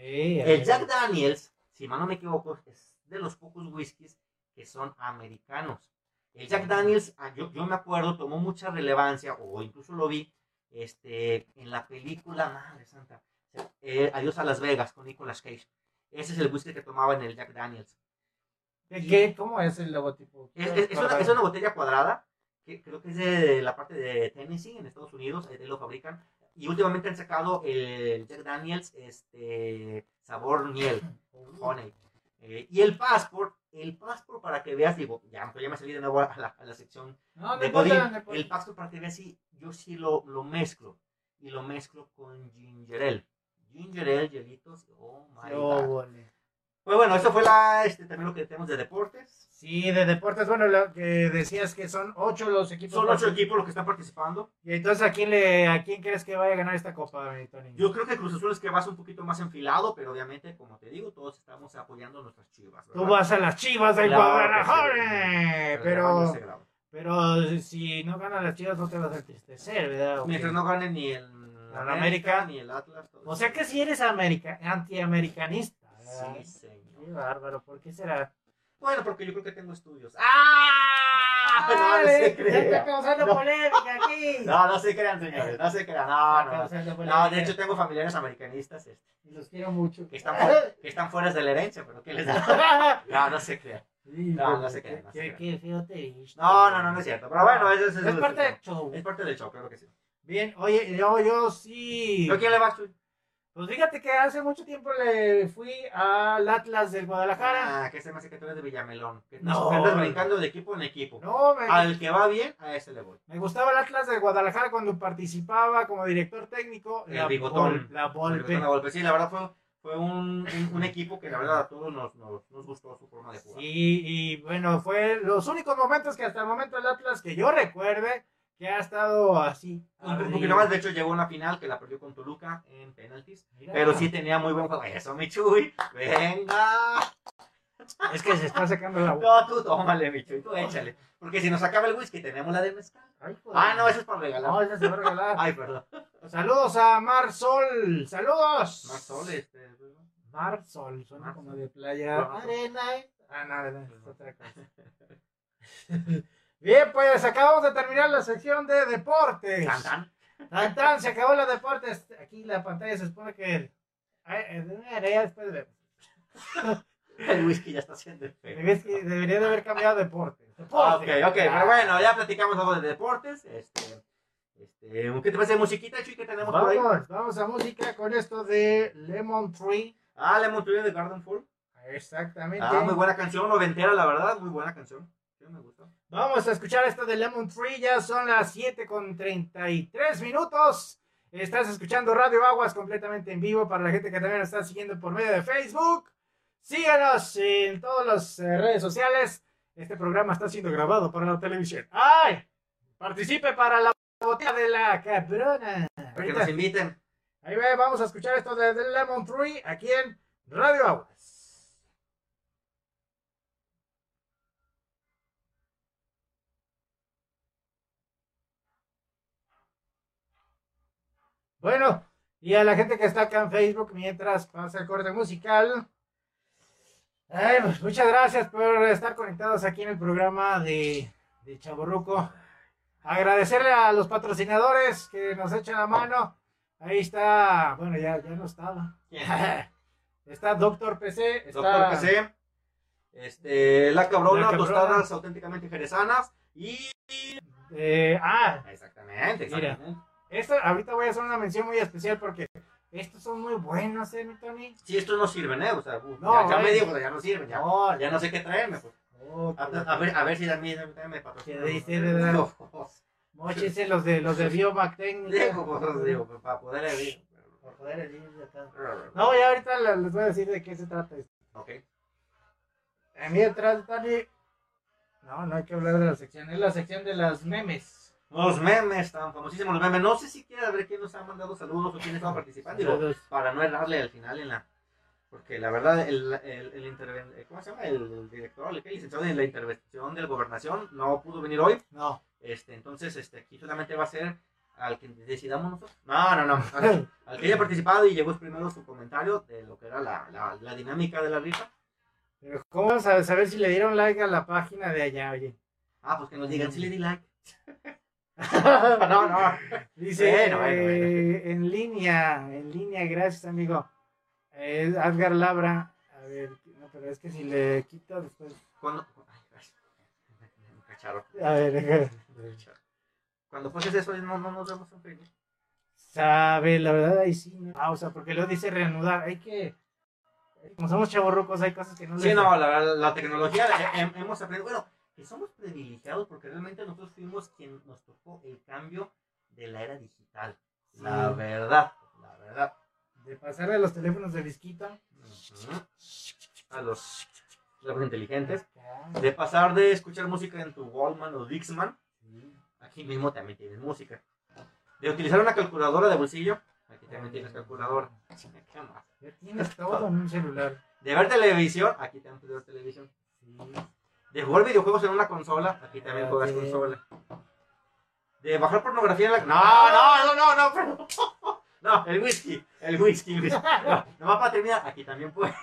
Sí, El Jack Daniels, si mal no me equivoco, es de los pocos whiskies que son americanos. El Jack Daniels, ah, yo, yo me acuerdo, tomó mucha relevancia, o incluso lo vi, este, en la película, madre santa, eh, Adiós a Las Vegas con Nicolas Cage. Ese es el whisky que tomaba en el Jack Daniels. ¿Qué, qué? ¿Cómo es el logotipo? Es, es- es una, es una botella cuadrada, que creo que es de la parte de Tennessee, en Estados Unidos, ahí lo fabrican. Y últimamente han sacado el Jack Daniels este, sabor miel, honey. Eh, y el passport, el passport para que veas, digo, ya, ya me salí de nuevo a la, a la sección No, de Godín. El passport para que veas, sí, yo sí lo, lo mezclo. Y lo mezclo con ginger ale. Ginger ale, hielitos, oh my Oh, god. vale. Pues bueno, eso fue la, este, también lo que tenemos de deportes. Sí, de deportes, bueno, lo que decías que son ocho los equipos. Son ocho equipos los que están participando. Y entonces, ¿a quién, le, ¿a quién crees que vaya a ganar esta copa, Tony? Yo creo que Cruz Azul es que vas un poquito más enfilado, pero obviamente, como te digo, todos estamos apoyando a nuestras chivas. Tú vas a las chivas del Claro Guadalajara. Pero, pero si no ganan las chivas, no te vas a entristecer, ¿verdad? ¿O Mientras no gane ni el ¿La América? ni el Atlas. todo O sea que si eres america, antiamericanista. Sí, señor. Qué bárbaro, ¿por qué será? Bueno, porque yo creo que tengo estudios. ¡Ah! No, no se ya está crean. causando No. polémica aquí. No, no se crean, señores. No se crean. No, no. polémica. No, de hecho tengo familiares americanistas este, Y los quiero mucho. que, están fuera, que están fuera de la herencia, pero ¿qué les da? No, no se crean. Sí, No, no se qué- crean, no se Qué, crean. qué feo te viste. No, no, no, no es cierto. Pero bueno, eso, Es eso- parte del show. Es parte del show, claro que sí. Bien, oye, yo, yo sí. ¿Tú a quién le vas, Chuy? Pues fíjate que hace mucho tiempo le fui al Atlas del Guadalajara. Ah, que se me hace que tú eres de Villamelón. Que No. andas brincando de equipo en equipo. No, me, Al que va bien, a ese le voy. me gustaba el Atlas del Guadalajara cuando participaba como director técnico. El bigotón. La Volpe. Una Volpe. Sí, la verdad fue, fue un, un, un equipo que la verdad a todos nos, nos, nos gustó su forma de jugar. Sí, y bueno, fue los únicos momentos que hasta el momento el Atlas que yo recuerde que ha estado así. Poquito más, de hecho, llegó a una final que la perdió con Toluca en penaltis. Mira. Pero sí tenía muy buen juego. Eso, mi Chuy. Venga. Es que se está secando la boca. No, tú tómale, mi Chuy. Tú échale. Porque si nos acaba el whisky, tenemos la de mezcal. Ay. Ah, no, eso es para regalar. No, esa se va a regalar. Ay, perdón. Saludos a Mar Sol. Saludos. Más sol, este. Mar Sol, suena Mar como de playa. Mar. Arena. Ah, no, no, es otra cosa. Bien, pues acabamos de terminar la sección de deportes. Tan, tan. Tan, se acabó la deportes. Aquí la pantalla se supone que. Ya después vemos. El whisky ya está haciendo efecto. Es que Debería de haber cambiado deportes. Ah, ok, Deporte. ok, pero bueno, ya platicamos algo de deportes. Este, este, ¿Qué te parece de musiquita, Chuy? ¿Qué tenemos por ahí? Vamos, vamos a música con esto de Lemon Tree. Ah, Lemon Tree de Garden Full. Exactamente. Ah, muy buena canción, noventera, la verdad, muy buena canción. Sí, me gustó. Vamos a escuchar esto de Lemon Tree. Ya son las 7 con 33 minutos. Estás escuchando Radio Aguas completamente en vivo para la gente que también nos está siguiendo por medio de Facebook. Síganos en todas las eh, redes sociales. Este programa está siendo grabado para la televisión. ¡Ay! Participe para la botella de la cabrona. Para que nos inviten. Ahí ve, vamos a escuchar esto de, de Lemon Tree aquí en Radio Aguas. Bueno, y a la gente que está acá en Facebook mientras pasa el corte musical. ay, pues, muchas gracias por estar conectados aquí en el programa de, de Chaborruco. Agradecerle a los patrocinadores que nos echan la mano. Ahí está, bueno, ya, ya no estaba. Está Doctor PC, está Doctor PC. Este, la cabrona, La Cabrona. tostadas auténticamente jerezanas. Y. eh, ah, Exactamente, Mira. Esto ahorita voy a hacer una mención muy especial porque estos son muy buenos, ¿eh, mi Tony? Sí, estos no sirven, ¿eh? O sea, uh, No, me dijo, ya no sirven, ya, No, ya no sé qué traerme. Pues. no, A, a ver, a ver si a mí también me patrocinan. Que dice, ¿verdad? Digo, Móchese los de los de Biomac Técnica. digo, pues, digo, pues, para poder. Para acá. No, ya ahorita le- les voy a decir de qué se trata esto. Ok. Eh, Mientras, Tony. No, no hay que hablar de la sección, es la sección de las memes. Los memes, tan famosísimos los memes. No sé si quieres ver quién nos ha mandado saludos o quién estaba participando. Digo, para no errarle al final en la. Porque la verdad, el, el, el interven- eh, ¿cómo se llama? El, el director, el, licenciado en la intervención de la gobernación, no pudo venir hoy. No. Este, entonces, este, aquí solamente va a ser al que decidamos nosotros. No, no, no. Al, al que haya participado y llegó primero su comentario de lo que era la, la, la dinámica de la rifa. Pero ¿cómo vamos a saber si le dieron like a la página de allá, oye? Ah, pues que nos digan si le di like. no, no. Dice Bueno, bueno, eh, en línea, en línea, gracias amigo. Eh, Edgar Labra, a ver, no, pero es que si le quito después. Cuando. A ver, Cuando pases eso, no, no nos vemos en Facebook. sabe, la verdad ahí sí, no. Ah, o sea, porque lo dice reanudar, hay que, como somos chavorrucos, hay cosas que no Sí, les- no, la, la tecnología eh, hem- hemos aprendido. Bueno, que somos privilegiados porque realmente nosotros fuimos quien nos tocó el cambio de la era digital. La verdad, la verdad. de pasar de los teléfonos de disquita. Ujú. A los teléfonos inteligentes. De pasar de escuchar música en tu Wallman o Dixman, aquí mismo también tienes música. De utilizar una calculadora de bolsillo, aquí también tienes calculadora. ¿Qué más? Ya tienes todo en un celular. De ver televisión, aquí también puedes ver televisión. Sí. De jugar videojuegos en una consola, aquí también Ah, juegas consola. De bajar pornografía en la... No, no, no, no, no. No, el whisky, el whisky, el whisky. No, nomás para terminar, aquí también puedes.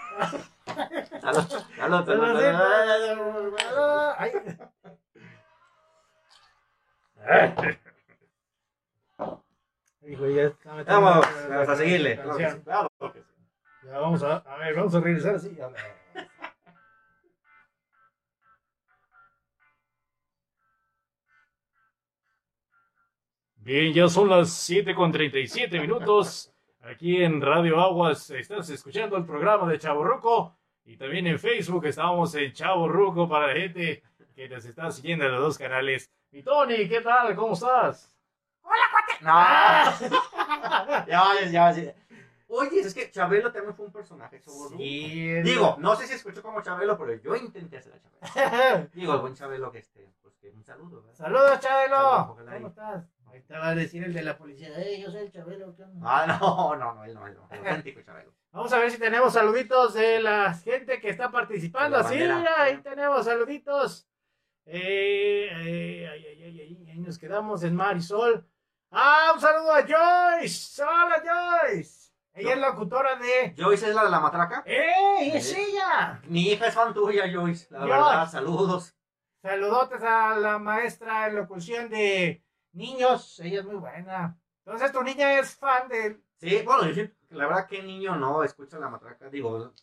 Salud, salud, salud. Hijo, ya está metiendo Vamos, la- vamos a seguirle. la canción. claro. Ya vamos a, a ver, vamos a regresar así. a ver. Bien, ya son las 7 con 37 minutos. Aquí en Radio Aguas estás escuchando el programa de Chavo Ruco. Y también en Facebook estamos en Chavo Ruco para la gente que nos está siguiendo en los dos canales. Y Tony, ¿qué tal? ¿Cómo estás? No, ya, ya, ya. Oye, es que Chabelo también fue un personaje. Sí, Digo, no sé si escuchó como Chabelo, pero yo intenté hacer a Chabelo. Digo, el buen Chabelo que este, pues que un saludo, ¿verdad? Saludos, Chabelo. ¿Cómo estás? Ahorita va a decir el de la policía. Eh, yo soy el Chabelo. ¿qué onda? Ah, no, no, no, él no, él no. El auténtico Chabelo. Vamos a ver si tenemos saluditos de la gente que está participando. Sí, ahí tenemos saluditos. Eh, eh, ay, ay, ay, ay, ahí nos quedamos en Marisol. Ah, un saludo a Joyce. Hola, Joyce. Ella es locutora de. Joyce es la de la matraca. ¡Ey! ¡Es Sí. ella! Mi hija es fan tuya, Joyce. La Joyce. verdad, saludos. Saludotes a la maestra en locución de niños. Ella es muy buena. Entonces, tu niña es fan de. Sí, bueno, la verdad que niño no escucha la matraca. Digo,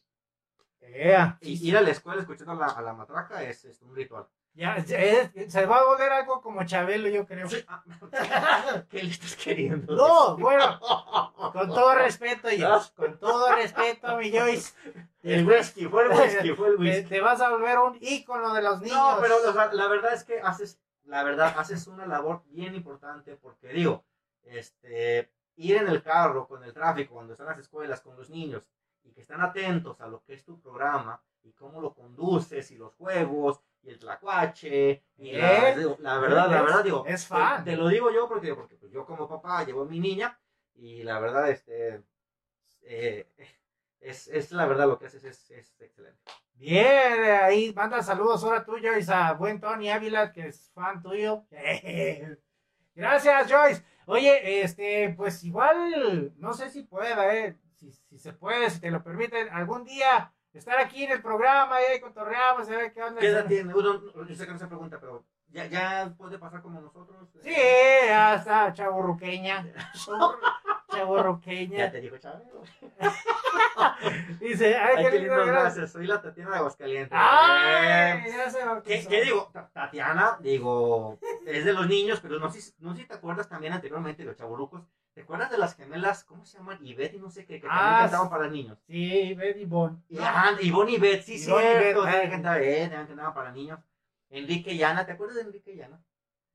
Ea. y- ir a la escuela escuchando a la, a la matraca es, es un ritual. Ya, es- se va a volver algo como Chabelo, yo creo. Ah, ¿Qué le estás queriendo? No, bueno, con todo respeto, Joyce. Con todo respeto, mi Joyce. El whisky, fue el whisky, fue el whisky. te vas a volver un ícono de los niños. No, pero la verdad es que haces, la verdad, haces una labor bien importante porque digo, este, ir en el carro con el tráfico cuando están las escuelas con los niños y que están atentos a lo que es tu programa y cómo lo conduces y los juegos y el tlacuache y la, digo, la verdad, la verdad digo, es te- fan. Te, lo digo yo porque, porque pues, yo como papá llevo a mi niña y la verdad, este, eh, es, es la verdad lo que haces es, es excelente. Bien, eh, ahí manda saludos ahora tú, Joyce, a buen Tony Ávila, que es fan tuyo. Gracias, Joyce. Oye, este, pues igual, no sé si pueda, eh, si, si se puede, si te lo permiten, algún día estar aquí en el programa, y ahí cotorreamos, a ver qué onda. ¿Qué edad tiene? Uno, yo sé que no se pregunta, pero ya, ya puede pasar como nosotros. Sí, ya está, chaburruqueña. Chaburruqueña. Ya te dijo Chávez. Dice, ay, qué lindo, gracias. Soy la Tatiana de Aguascalientes. Ay, Eh, ya se ¿Qué, digo? Ta- Tatiana, digo, es de los niños, pero no sé, si- no sé si te acuerdas también anteriormente de los chaburucos. ¿Te acuerdas de las gemelas? ¿Cómo se llaman? Ivette y no sé qué, que también Ah, cantaban sí. para niños. Sí, Betty Bon. Y, ah, Ivonne y Ivette, sí, Ivonne y. Ivette, ay. cantaban, eh, también cantaban para niños. Enrique y Ana, ¿te acuerdas de Enrique y Ana?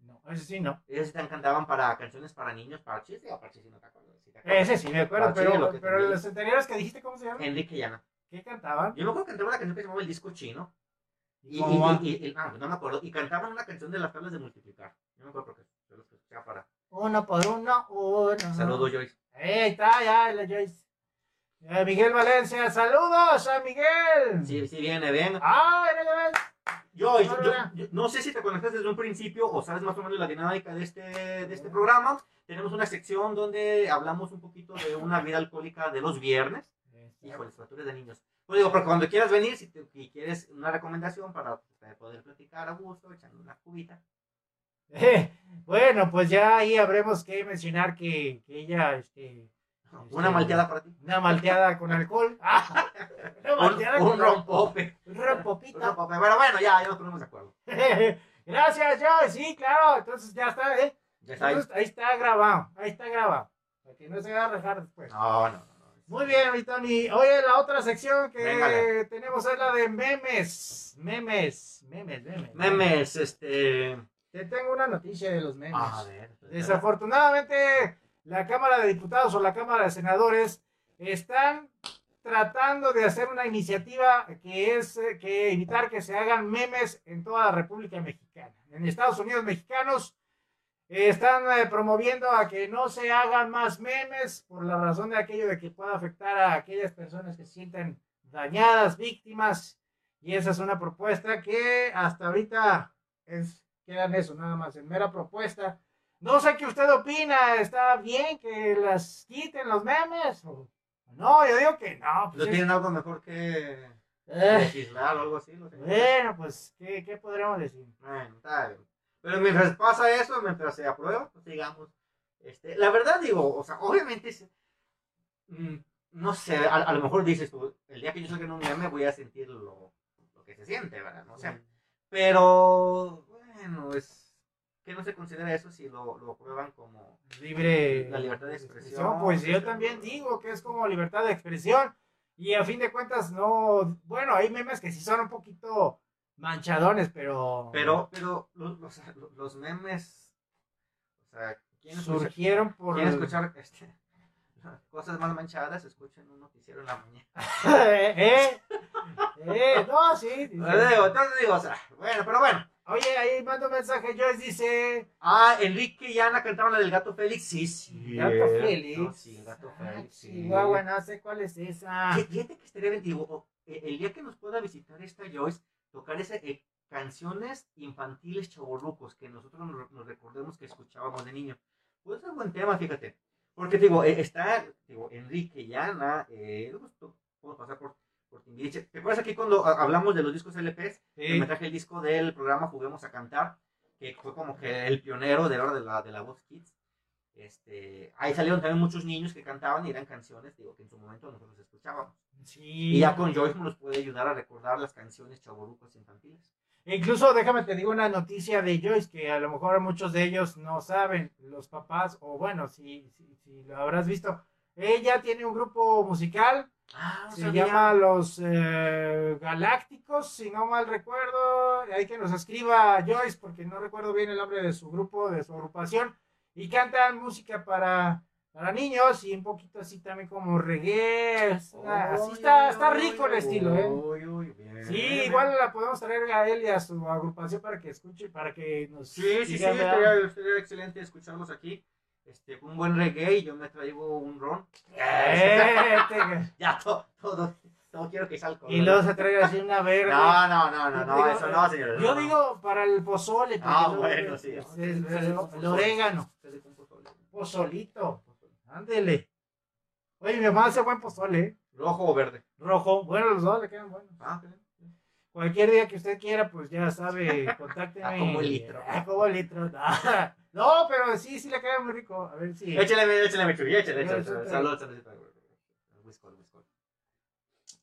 No, ese sí no. Ellos cantaban para canciones para niños, para chiste o para chiste, no te acuerdas. ¿Sí te acuerdas? Ese sí me acuerdo, pero, lo pero los anteriores que dijiste, ¿cómo se llaman? Enrique y Ana. ¿Qué cantaban? Yo me acuerdo que cantaban una canción que se llamaba El Disco Chino. Y, ¿Cómo y- va? y- y- ah, no me acuerdo. Y cantaban una canción de las tablas de multiplicar. Yo me acuerdo porque yo los escuchaba para. Uno por uno, uno. Saludos, Joyce. Ahí está, ya, la Joyce. Eh, Miguel Valencia, saludos a Miguel. Sí, sí, viene, ven. Ah, mira, ya yo- yo- no sé si te conectas desde un principio o sabes más o menos la dinámica de este, de este programa. Tenemos una sección donde hablamos un poquito de una vida alcohólica de los viernes. Híjole, facturas de niños. Pues digo, porque cuando quieras venir, si, te- si quieres una recomendación para poder platicar a gusto, echando una cubita. Eh, bueno, pues ya ahí habremos que mencionar que, que ella, este, Una malteada para ti. una malteada con alcohol. Ah, una Un, malteada un con rompope. Un Un rompopita. rompope. Pero bueno, ya, ya nos ponemos de acuerdo. Gracias, Joy. Sí, claro. Entonces ya está, ¿eh? Ya está ahí. Entonces, ahí está grabado. Ahí está grabado. Para que no se vaya a dejar después. No, no, no. no. Muy bien, mi Tony. Oye, la otra sección que Véngale. tenemos es la de memes. Memes. Memes, memes. Memes, este. Te tengo una noticia de los memes. A ver. Desafortunadamente, la Cámara de Diputados o la Cámara de Senadores están tratando de hacer una iniciativa que es eh, que evitar que se hagan memes en toda la República Mexicana. En Estados Unidos mexicanos eh, están eh, promoviendo a que no se hagan más memes por la razón de aquello de que pueda afectar a aquellas personas que se sienten dañadas, víctimas. Y esa es una propuesta que hasta ahorita es, quedan eso, nada más, en mera propuesta. No sé qué usted opina, ¿está bien que las quiten los memes? ¿O- No, yo digo que no. pues ¿No es- tienen algo mejor que Eh, legislar o algo así? Bueno, pues, ¿qué, qué podríamos decir? Bueno, está bien. Pero mientras pasa eso, mientras se aprueba, pues digamos. Este, la verdad, digo, o sea, obviamente, es- mm, no sé, a, a lo mejor dices tú, el día que yo en un meme voy a sentir lo, lo que se siente, ¿verdad? No sé. Pero, bueno, es que no se considera eso si lo, lo aprueban como Libre. La libertad de expresión. Pues yo también digo que es como libertad de expresión. Y a fin de cuentas, no. Bueno, hay memes que sí son un poquito manchadones, pero. Pero, pero los, los, los memes, o sea, ¿quién escucha, surgieron por. quién escuchar este, cosas más manchadas? Escuchen un noticiero en la mañana. ¿Eh? ¿Eh? No, sí. sí, entonces digo, o sea, bueno, pero bueno. Oye, ahí mando un mensaje. Joyce dice. Ah, Enrique y Ana cantaban la del gato Félix. Sí, sí. Gato Félix. Sí, el gato Ah, Félix. sí. Chihuahua, no sé cuál es esa. Fí- Fíjate que estaría bien, digo, eh, el día que nos pueda visitar esta Joyce, tocar ese, eh, canciones infantiles chavorrucos que nosotros nos, nos recordemos que escuchábamos de niño. Puede ser buen tema, fíjate. Porque digo, eh, está digo, Enrique y Ana, eh, pues, puedo pasar por Timbiriche. ¿Te acuerdas aquí cuando ah, hablamos de los discos LPs? Sí. me traje el disco del programa Juguemos a Cantar, que fue como que el pionero de la de la, de la voz kids. Este, ahí salieron también muchos niños que cantaban y eran canciones, digo, que en su momento nosotros escuchábamos. Sí. Y ya con Joyce nos puede ayudar a recordar las canciones chaborucos infantiles. Incluso déjame te digo una noticia de Joyce que a lo mejor muchos de ellos no saben, los papás, o bueno, si, si, si lo habrás visto. Ella tiene un grupo musical, Ah, se llama Los eh, Galácticos, si no mal recuerdo. Hay que nos escriba Joyce porque no recuerdo bien el nombre de su grupo, de su agrupación. Y cantan música para, para niños y un poquito así también como reggae. una- así está, está rico el estilo, ¿eh? Sí, igual la podemos traer a él y a su agrupación para que escuche, para que nos Sí, sí, sí, estaría, estaría excelente escucharlos aquí. Este, un buen reggae y yo me traigo un ron. Eh, te- Ya, todo, todo, todo quiero que salga. y luego se trae así una verde. No, no, no, no, no, eso no, señor. Yo digo para el pozole. porque Ah, bueno, sí. el, orégano. Pozolito. Ándele. Oye, mi mamá hace buen pozole. ¿eh? Rojo o verde. Rojo. Bueno, los dos le quedan buenos. Ah. Cualquier día que usted quiera, pues ya sabe, contácteme. Ah, como el litro. Ah, como el litro. No, pero sí, sí le queda muy rico. A ver si. Échale, échale, échale, échale, échale. Échale. Salud, salud. Whisky, whisky.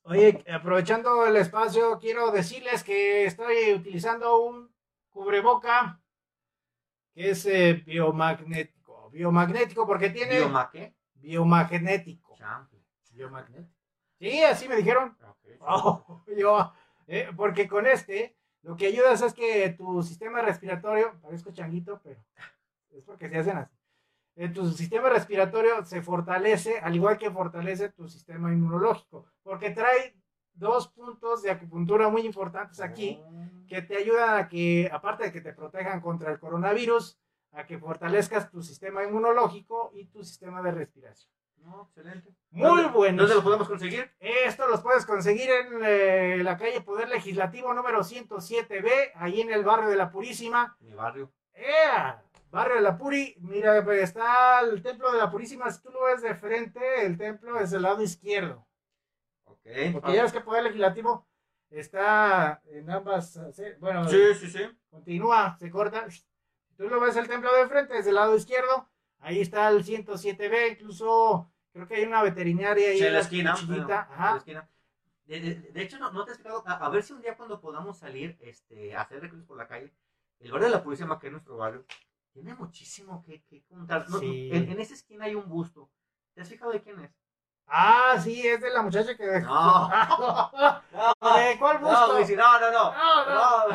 Oye, aprovechando el espacio, quiero decirles que estoy utilizando un cubreboca que es eh, biomagnético. Biomagnético porque tiene. ¿Bioma qué? biomagnético. Biomagnético. Sí, así me dijeron. Ok. Oh, yo, eh, porque con este, lo que ayudas es que tu sistema respiratorio, parezco changuito, pero es porque se hacen así. Tu sistema respiratorio se fortalece, al igual que fortalece tu sistema inmunológico, porque trae dos puntos de acupuntura muy importantes aquí Oh. que te ayudan a que, aparte de que te protejan contra el coronavirus, a que fortalezcas tu sistema inmunológico y tu sistema de respiración. No, excelente. Muy ¿Dónde- bueno. ¿Dónde lo podemos conseguir? Esto los puedes conseguir en eh, la calle Poder Legislativo número 107B, ahí en el barrio de la Purísima. Mi barrio. ¡Ea! Barrio de la Puri. Mira, pues, está el templo de la Purísima. Si tú lo ves de frente, el templo es del lado izquierdo. Ok. Porque ya ves que Poder Legislativo está en ambas. eh, Bueno, Sí, sí, sí. continúa, se corta. Tú lo ves el templo de frente, es del lado izquierdo. Ahí está el 107B, incluso creo que hay una veterinaria ahí Sí, en la esquina. chiquita. bueno, en Ajá. la esquina. De, de- de hecho, no, no te he explicado. A, a ver si un día cuando podamos salir este, a hacer recorridos por la calle, el barrio de la Purísima, que es nuestro barrio, tiene muchísimo que, que contar. No, Sí. en, en esa esquina hay un busto. ¿Te has fijado de quién es? Ah, sí, es de la muchacha que. No. No, ¿De cuál no, busto? No, no, no. No, no.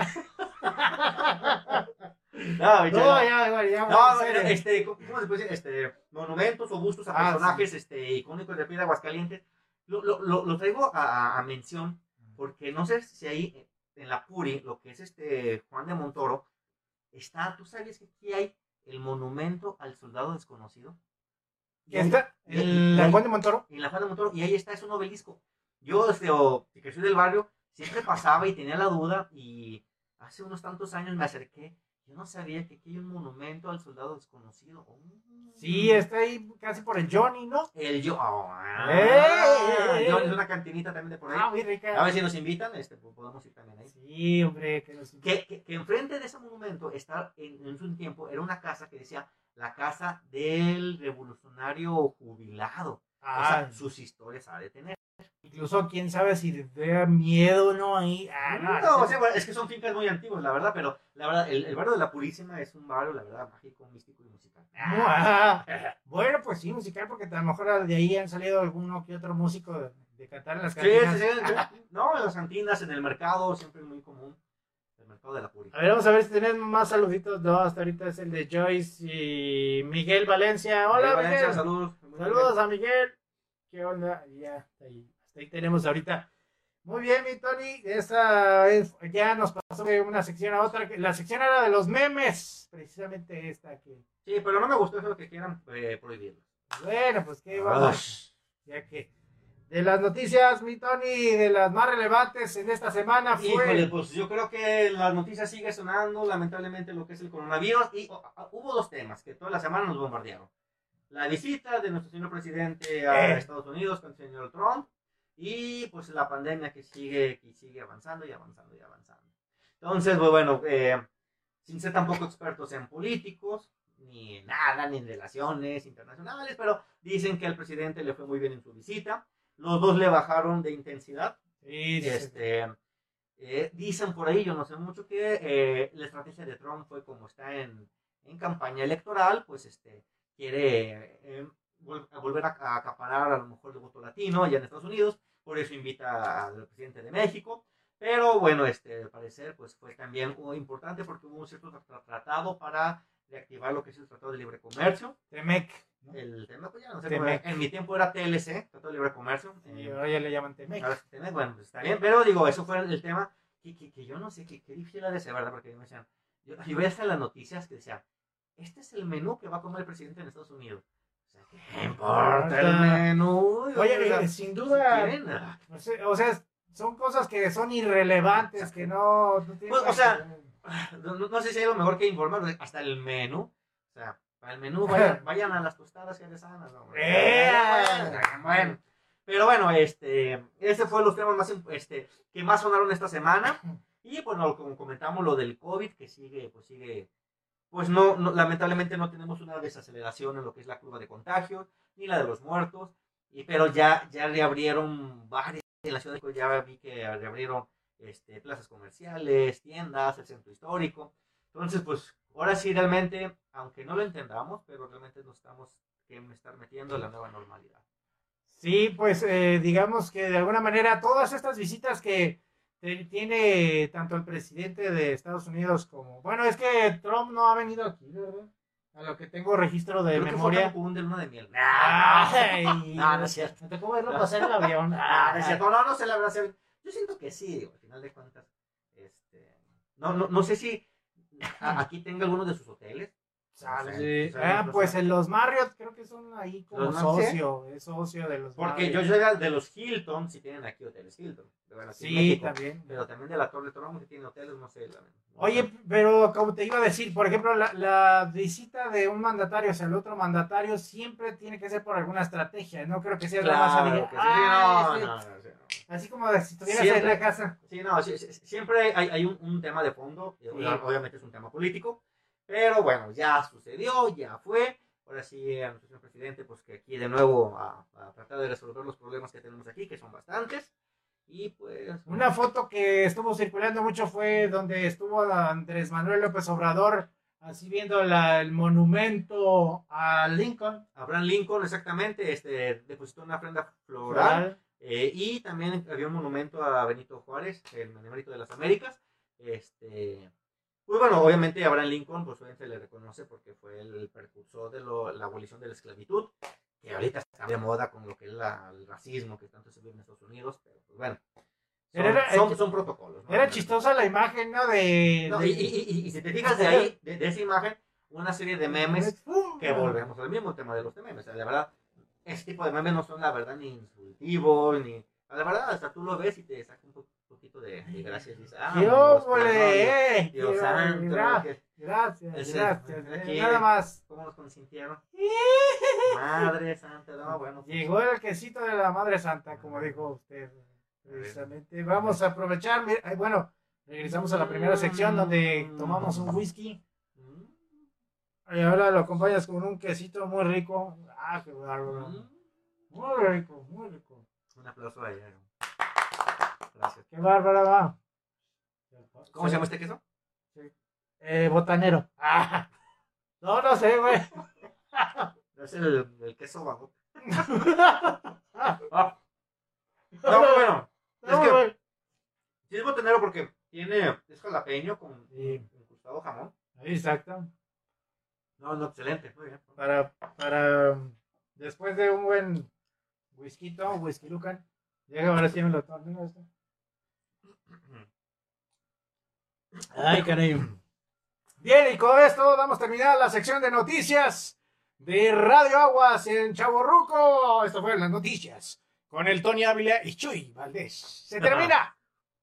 No, No, no. ya, ya, ya. No, este, ¿cómo se puede decir? Este, monumentos o bustos a Ah, personajes este, icónicos de de Aguascalientes. Lo, lo, lo, lo traigo a, a- a mención porque no sé si ahí en la Puri, lo que es este Juan de Montoro, está, ¿tú sabes que aquí hay el monumento al soldado desconocido? ¿En la Juan de Montoro? en la Juan de Montoro, y ahí está, es un obelisco. Yo, este, o, que soy del barrio, siempre pasaba y tenía la duda, y hace unos tantos años me acerqué. Yo no sabía que aquí hay un monumento al soldado desconocido. Oh. Sí, está ahí casi por el Johnny, ¿no? El oh, ah, ¡Eh! yo- es una cantinita también de por ahí. Ah, muy rica. A ver si nos invitan, este, pues, podemos ir también ahí. Sí, hombre, que nos... Que, que, que enfrente de ese monumento está, en, en un tiempo, era una casa que decía la casa del revolucionario jubilado. o Ah, sea, sus historias ha de tener. Incluso quién sabe si te da miedo o no ahí. Ah, no, No, no, o sea, bueno, es que son fincas muy antiguas, la verdad, pero la verdad, el, el barrio de la Purísima es un barrio, la verdad, mágico, místico y musical. Ah, Bueno, pues sí, musical, porque a lo mejor de ahí han salido alguno que otro músico de, de cantar en las cantinas. sí, sí, sí. No, en las cantinas, en el mercado, siempre es muy común. El mercado de la Puri. A ver, vamos a ver si tenemos más saluditos. No, hasta ahorita es el de Joyce y Miguel Valencia. Hola, Miguel Miguel. Valencia, saludos. Saludos a Miguel. ¿Qué onda? Ya, hasta ahí, hasta ahí tenemos ahorita. Muy bien, mi Tony. Esa es- ya nos pasó de una sección a otra. La sección era de los memes. Precisamente esta que. Sí, pero no me gustó eso que quieran eh, prohibirlo. Bueno, pues qué vamos. Ya que. De las noticias, mi Tony, de las más relevantes en esta semana fue. Híjole, pues yo creo que las noticias sigue sonando, lamentablemente, lo que es el coronavirus. Y oh, ah, hubo dos temas que toda la semana nos bombardearon. La visita de nuestro señor presidente a Eh. Estados Unidos con el señor Trump y pues la pandemia que sigue, que sigue avanzando y avanzando y avanzando. Entonces, pues bueno, eh, sin ser tampoco expertos en políticos, ni en nada, ni en relaciones internacionales, pero dicen que al presidente le fue muy bien en su visita. Los dos le bajaron de intensidad. Sí, sí, sí. Este, eh, dicen por ahí, yo no sé mucho, que eh, la estrategia de Trump fue como está en, en campaña electoral, pues este, quiere eh, vol- a volver a, a acaparar a lo mejor el voto latino allá en Estados Unidos, por eso invita al presidente de México. Pero bueno, este, al parecer, pues fue también importante porque hubo un cierto tra- tratado para reactivar lo que es el Tratado de Libre Comercio. Temec. ¿no? El tema, pues ya no sé, Temec. cómo- en mi tiempo era TLC, Tratado de Libre Comercio. Y eh, ahora ya le llaman Temec. Ahora tenés, bueno, pues está bien, pero digo, eso fue el tema que, que, que yo no sé, que difícil ha de ser, ¿verdad? Porque me decían, yo, yo veía hasta las noticias que decían, este es el menú que va a comer el presidente enEstados Unidos. O sea, ¿qué importa el menú? Oye, O sea, eh, sin si duda, ah, o sea, o sea, son cosas que son irrelevantes, que no, no Pues, o sea, no, sé si hay lo mejor que informar, hasta el menú. O sea, para el menú vayan, vayan a las tostadas que sanas. ¿no? ¡Eh! Bueno, pero bueno, este, ese fue los temas más, este, que más sonaron esta semana. Y bueno, como comentamos, lo del COVID, que sigue, pues sigue, pues no, no- lamentablemente no tenemos una desaceleración en lo que es la curva de contagios, ni la de los muertos, y, pero ya, ya reabrieron varias, en la ciudad de México ya vi que reabrieron este, plazas comerciales, tiendas, el centro histórico. Entonces, pues ahora sí realmente, aunque no lo entendamos, pero realmente nos estamos que metiendo en la nueva normalidad. Sí, pues eh, digamos que de alguna manera todas estas visitas que tiene tanto el presidente de Estados Unidos como... Bueno, es que Trump no ha venido aquí, ¿verdad? A lo que tengo registro de Creo que fue memoria. De luna de miel. Ay, No, no es cierto. Me tocó verlo pasar el avión. Ah, no es cierto. No, no la. Yo siento que sí, digo, al final de cuentas. Este, no, no, no sé si aquí tenga alguno de sus hoteles. Sale. Ah, pues en los Marriott creo que son ahí como ¿Los socio, es socio de los Porque yo Marriott. llegué de los Hilton, si tienen aquí hoteles Hilton. de verdad, Sí, México. también. Pero también de la Torre Torón, que tiene hoteles, no sé. la- no Oye, pero como te iba a decir, por ejemplo, la, la visita de un mandatario hacia el otro mandatario siempre tiene que ser por alguna estrategia. No creo que sea más Claro salir, que sí, "Ah, no, este", no, no, sí, no. así como de si estuvieras Siempre. en la casa. Sí, no, sí, siempre hay, hay un, un tema de fondo, obviamente es un tema político, pero bueno, ya sucedió, ya fue. Ahora sí, a nuestro señor presidente, pues que aquí de nuevo a, a tratar de resolver los problemas que tenemos aquí, que son bastantes. Y pues. Una foto que estuvo circulando mucho fue donde estuvo Andrés Manuel López Obrador, así viendo la- el monumento a Lincoln. Abraham Lincoln, exactamente, este, depositó una ofrenda floral. Floral. eh, y también había un monumento a Benito Juárez, el Benemérito de las Américas. Este. Pues bueno, obviamente Abraham Lincoln, pues obviamente se le reconoce porque fue el precursor de lo- la abolición de la esclavitud, que ahorita está de moda con lo que es la- el racismo que tanto se ve en Estados Unidos, pero pues bueno. Son, era- son- son protocolos. ¿no? Era chistosa la imagen, ¿no? De. No, de- y, y- y- y si te fijas de ahí, de, de esa imagen, una serie de memes que volvemos al mismo tema de los memes. O sea, la verdad, ese tipo de memes no son la verdad ni insultivos, ni. La verdad, hasta tú lo ves y te saca un po- poquito de, de gracia. y dices, ah, ¡Qué Dios, óvole, eh! Dios ¡Qué santo, Gracias, Ese- gracias. aquí- eh, Nada más. ¿Cómo nos consintieron? Madre santa, no, bueno. pues, Llegó el quesito de la Madre Santa, como dijo usted. Precisamente. Vamos a aprovechar. ay, Bueno, regresamos a la primera sección donde tomamos un whisky. mm, Y ahora lo acompañas con un quesito muy rico. Ah, qué bárbaro. mm. Muy rico, muy rico. Un aplauso a ella. Gracias. Qué bárbara va. ¿Cómo se llama este queso? Eh, botanero. Ah. No, no sé, güey. Es el, el queso bajo. Ah. No, bueno. Es No, que- güey. Sí es botanero porque tiene, es jalapeño con Sí. incrustado jamón. Exacto. No, no, excelente, muy bien. Para, para después de un buen whisky, whisky lucan. Llega ahora sí me lo tomo. Esto. Ay, caray. Bien, y con esto damos terminada la sección de noticias de Radio Aguas en Chaborruco. Esto fue las noticias con el Tony Ávila y Chuy Valdés. Se termina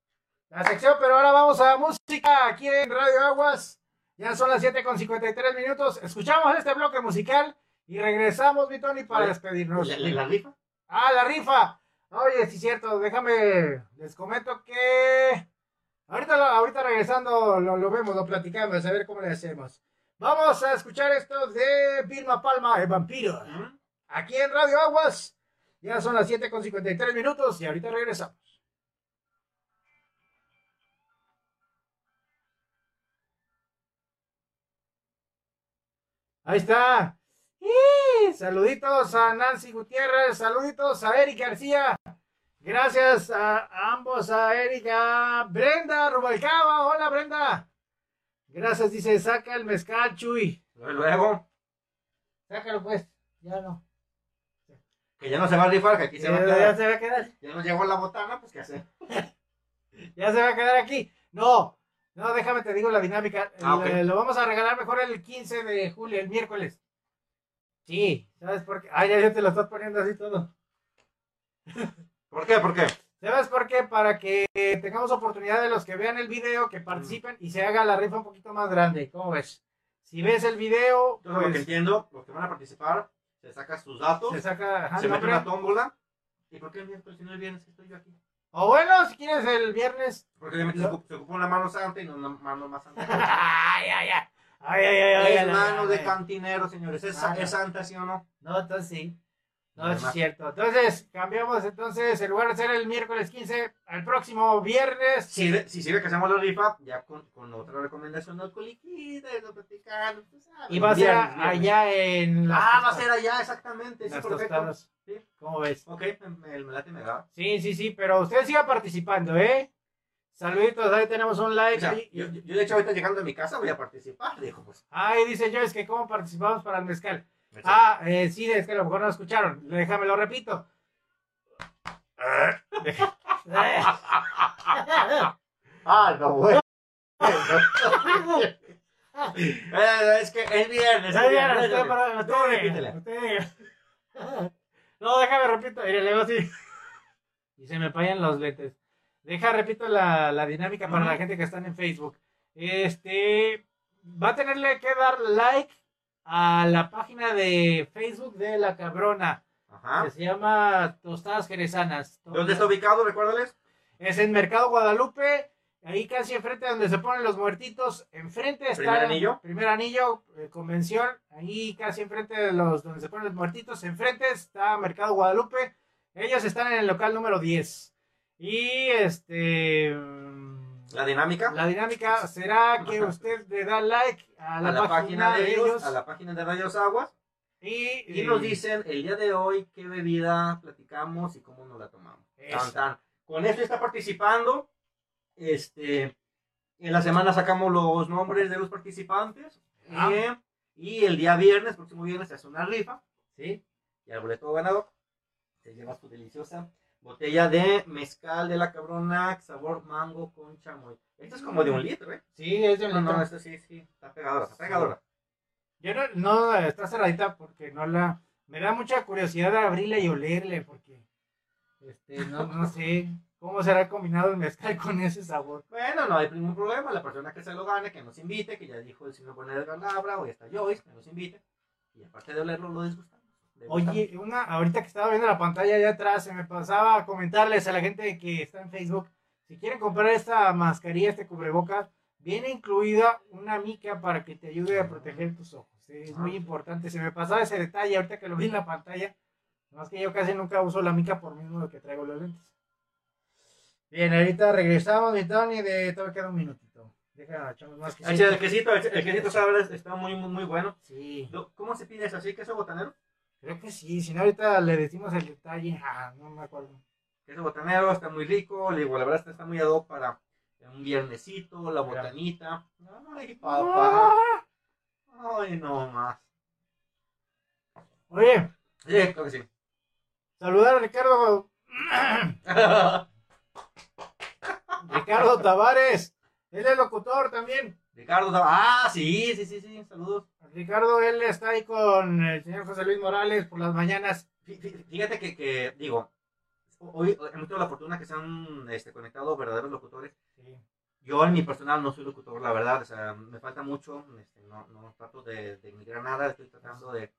la sección, pero ahora vamos a música aquí en Radio Aguas. Ya son las 7 con 53 minutos. Escuchamos este bloque musical Y regresamos, mi Tony, para despedirnos. ¿La, la- la rifa? Ah, la rifa. Oye, sí cierto, déjame, les comento que ahorita, ahorita regresando lo, lo vemos, lo platicamos, a ver cómo le hacemos. Vamos a escuchar esto de Vilma Palma, el vampiro, ¿Mm? aquí en Radio Aguas. Ya son las 7 con 53 minutos y ahorita regresamos. Ahí está. ¡Y! Saluditos a Nancy Gutiérrez, saluditos a Eric García. Gracias a, a ambos, a Eric, a Brenda Rubalcaba. Hola Brenda. Gracias, dice, saca el mezcal, Chuy. Luego, Sácalo pues, ya no. que ya no se va a rifar, que aquí se va a Ya, ya quedar. se va a quedar. Ya nos llegó la botana, pues qué hacer. Ya se va a quedar aquí. No, no, déjame te digo la dinámica. Ah. Le- Lo vamos a regalar mejor el 15 de julio, el miércoles. Sí, ¿sabes por qué? Ay, ya, ya te lo estás poniendo así todo. ¿Por qué? ¿Por qué? ¿Sabes por qué? Para que tengamos oportunidad de los que vean el video, que participen y se haga la rifa un poquito más grande. ¿Cómo ves? Si ves el video, Entonces, lo que pues, entiendo, los que van a participar, se saca sus datos, se saca ajá, se mete una tómbola. ¿Y por qué el miércoles si no el viernes que estoy yo aquí? O bueno, si quieres el viernes. Porque ocupa, se ocupa una mano santa y no una mano más santa. ay, ay, ay. Ay, ay, ay, ay, ay, de cantinero, señores. ¿Es, Ah, es santa, sí o no? No, entonces sí. No, Además- es cierto. Entonces, cambiamos entonces, en lugar de ser el miércoles 15, al próximo viernes. Si, ve- si sirve que hacemos la rifa, ya con, con otra recomendación de alcoholiquita y lo platicando. tú sabes. Y va a ser allá en las Ah, va a ser allá, exactamente. Sí, perfecto. Sí. ¿Cómo ves? Ok, me, me late, me da. Sí, sí, sí, pero usted siga participando, ¿eh? Saluditos, ahí tenemos un like. O sea, ahí. yo, yo, de hecho, ahorita llegando a mi casa voy a participar. Dijo, pues. Ay, dice yo, es que cómo participamos para el mezcal. me- Ah, eh, sí, es que a lo mejor no escucharon. Déjame lo repito. Ah, no. Eh, es que es viernes. Es viernes, diga. No, déjame repito. Mire, le así. Y se me fallan los lentes. Deja, repito la, la dinámica para la gente que están en Facebook. Este va a tenerle que dar like a la página de Facebook de la cabrona. Ajá. Que se llama Tostadas Jerezanas. ¿Dónde está ubicado? Recuérdales. Es en Mercado Guadalupe, ahí casi enfrente donde se ponen los muertitos. Enfrente está. ¿Primer anillo? Primer anillo, eh, convención. Ahí casi enfrente de los donde se ponen los muertitos. Enfrente está Mercado Guadalupe. Ellos están en el local número 10. Y este. mm, La dinámica. La dinámica será que usted le da like a a la, página, de ellos, ellos a la página de Rayos Aguas. y, Y nos dicen el día de hoy qué bebida platicamos y cómo nos la tomamos. Eso. Tan, tan. Con esto está participando. Este, en la semana sacamos los nombres de los participantes. Ah. Eh, y el día viernes, próximo viernes, se hace una rifa. ¿Sí? Y al boleto ganador se lleva su deliciosa botella de mezcal de la cabrona, sabor mango con chamoy. Esto es como de un litro, ¿eh? Sí, es de un No, no, litro. esto sí, sí, está pegadora, está pegadora. Yo no, no, está cerradita porque no la. Me da mucha curiosidad de abrirla y olerle porque. Este, no, no sé cómo será combinado el mezcal con ese sabor. Bueno, no hay ningún problema. La persona que se lo gane, que nos invite, que ya dijo el señor Juan Edgar Labra, o ya está Joyce, que nos invite. Y aparte de olerlo, lo disgustamos. Oye, una, ahorita que estaba viendo la pantalla allá atrás, se me pasaba a comentarles a la gente que está en Facebook, si quieren comprar esta mascarilla, este cubrebocas, viene incluida una mica para que te ayude a proteger tus ojos. Es muy Ah. importante. Se me pasaba ese detalle ahorita que lo vi en la pantalla. Más que yo casi nunca uso la mica por mismo de que traigo los lentes. Bien, ahorita regresamos, mi Tony, de todavía queda un minutito. Deja, echamos más Ah, sí, el quesito, el, el quesito sabes, está muy, muy, muy bueno. Sí, ¿Cómo se pide eso? ¿Así? ¿Queso botanero? Creo que sí. Si no, ahorita le decimos el detalle. Ah, no me acuerdo. Queso botanero, está muy rico. Le digo, la verdad, está, muy ad hoc para un viernesito, la botanita. Ay, papá. Ah. Ay, no más. Oye, Sí, creo que sí. saludar a Ricardo. Ricardo Tavares. Él es locutor también. Ricardo, ah, sí, sí, sí, sí, saludos. Ricardo, él está ahí con el señor José Luis Morales por las mañanas. Fí- fí- Fíjate que, que, digo, hoy hemos tenido la fortuna que se han este, conectado verdaderos locutores. Yo en mi personal no soy locutor, la verdad, o sea, me falta mucho, este, no, no trato de, de emigrar nada, estoy tratando de,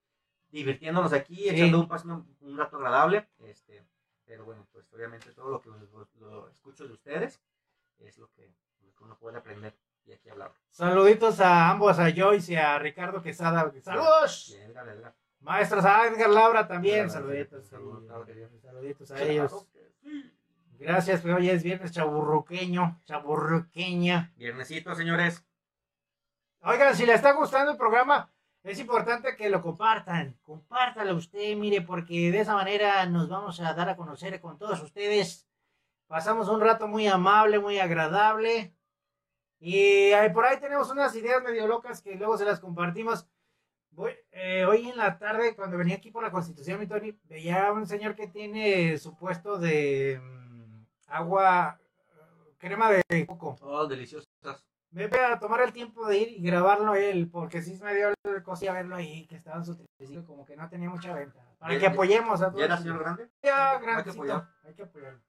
divirtiéndonos aquí, Sí. echando un, pasando un rato agradable. Este, pero bueno, pues obviamente todo lo que lo, lo escucho de ustedes es lo que, lo que uno puede aprender y aquí. Saluditos a ambos, a Joyce y a Ricardo Quesada. ¡Saludos! Edgar, Edgar. Maestros, a Edgar Laura también. Saluditos. Saluditos a ellos. Gracias, pues hoy es viernes chaburruqueño, chaburruqueña. Viernesito, señores. Oigan, si les está gustando el programa, es importante que lo compartan. Compártalo usted, mire, porque de esa manera nos vamos a dar a conocer con todos ustedes. Pasamos un rato muy amable, muy agradable. Y por ahí tenemos unas ideas medio locas que luego se las compartimos. Voy, eh, hoy en la tarde, cuando venía aquí por la Constitución, mi Tony, veía a un señor que tiene su puesto de mm, agua, eh, crema de coco. Oh, deliciosas. Me voy a tomar el tiempo de ir y grabarlo él, porque sí me dio el cosilla verlo ahí, que estaba en su triciclo, como que no tenía mucha venta. Para ¿Ya- que apoyemos a todos. ¿Ya era señor grande? Ya, apoyar. Hay que apoyarlo.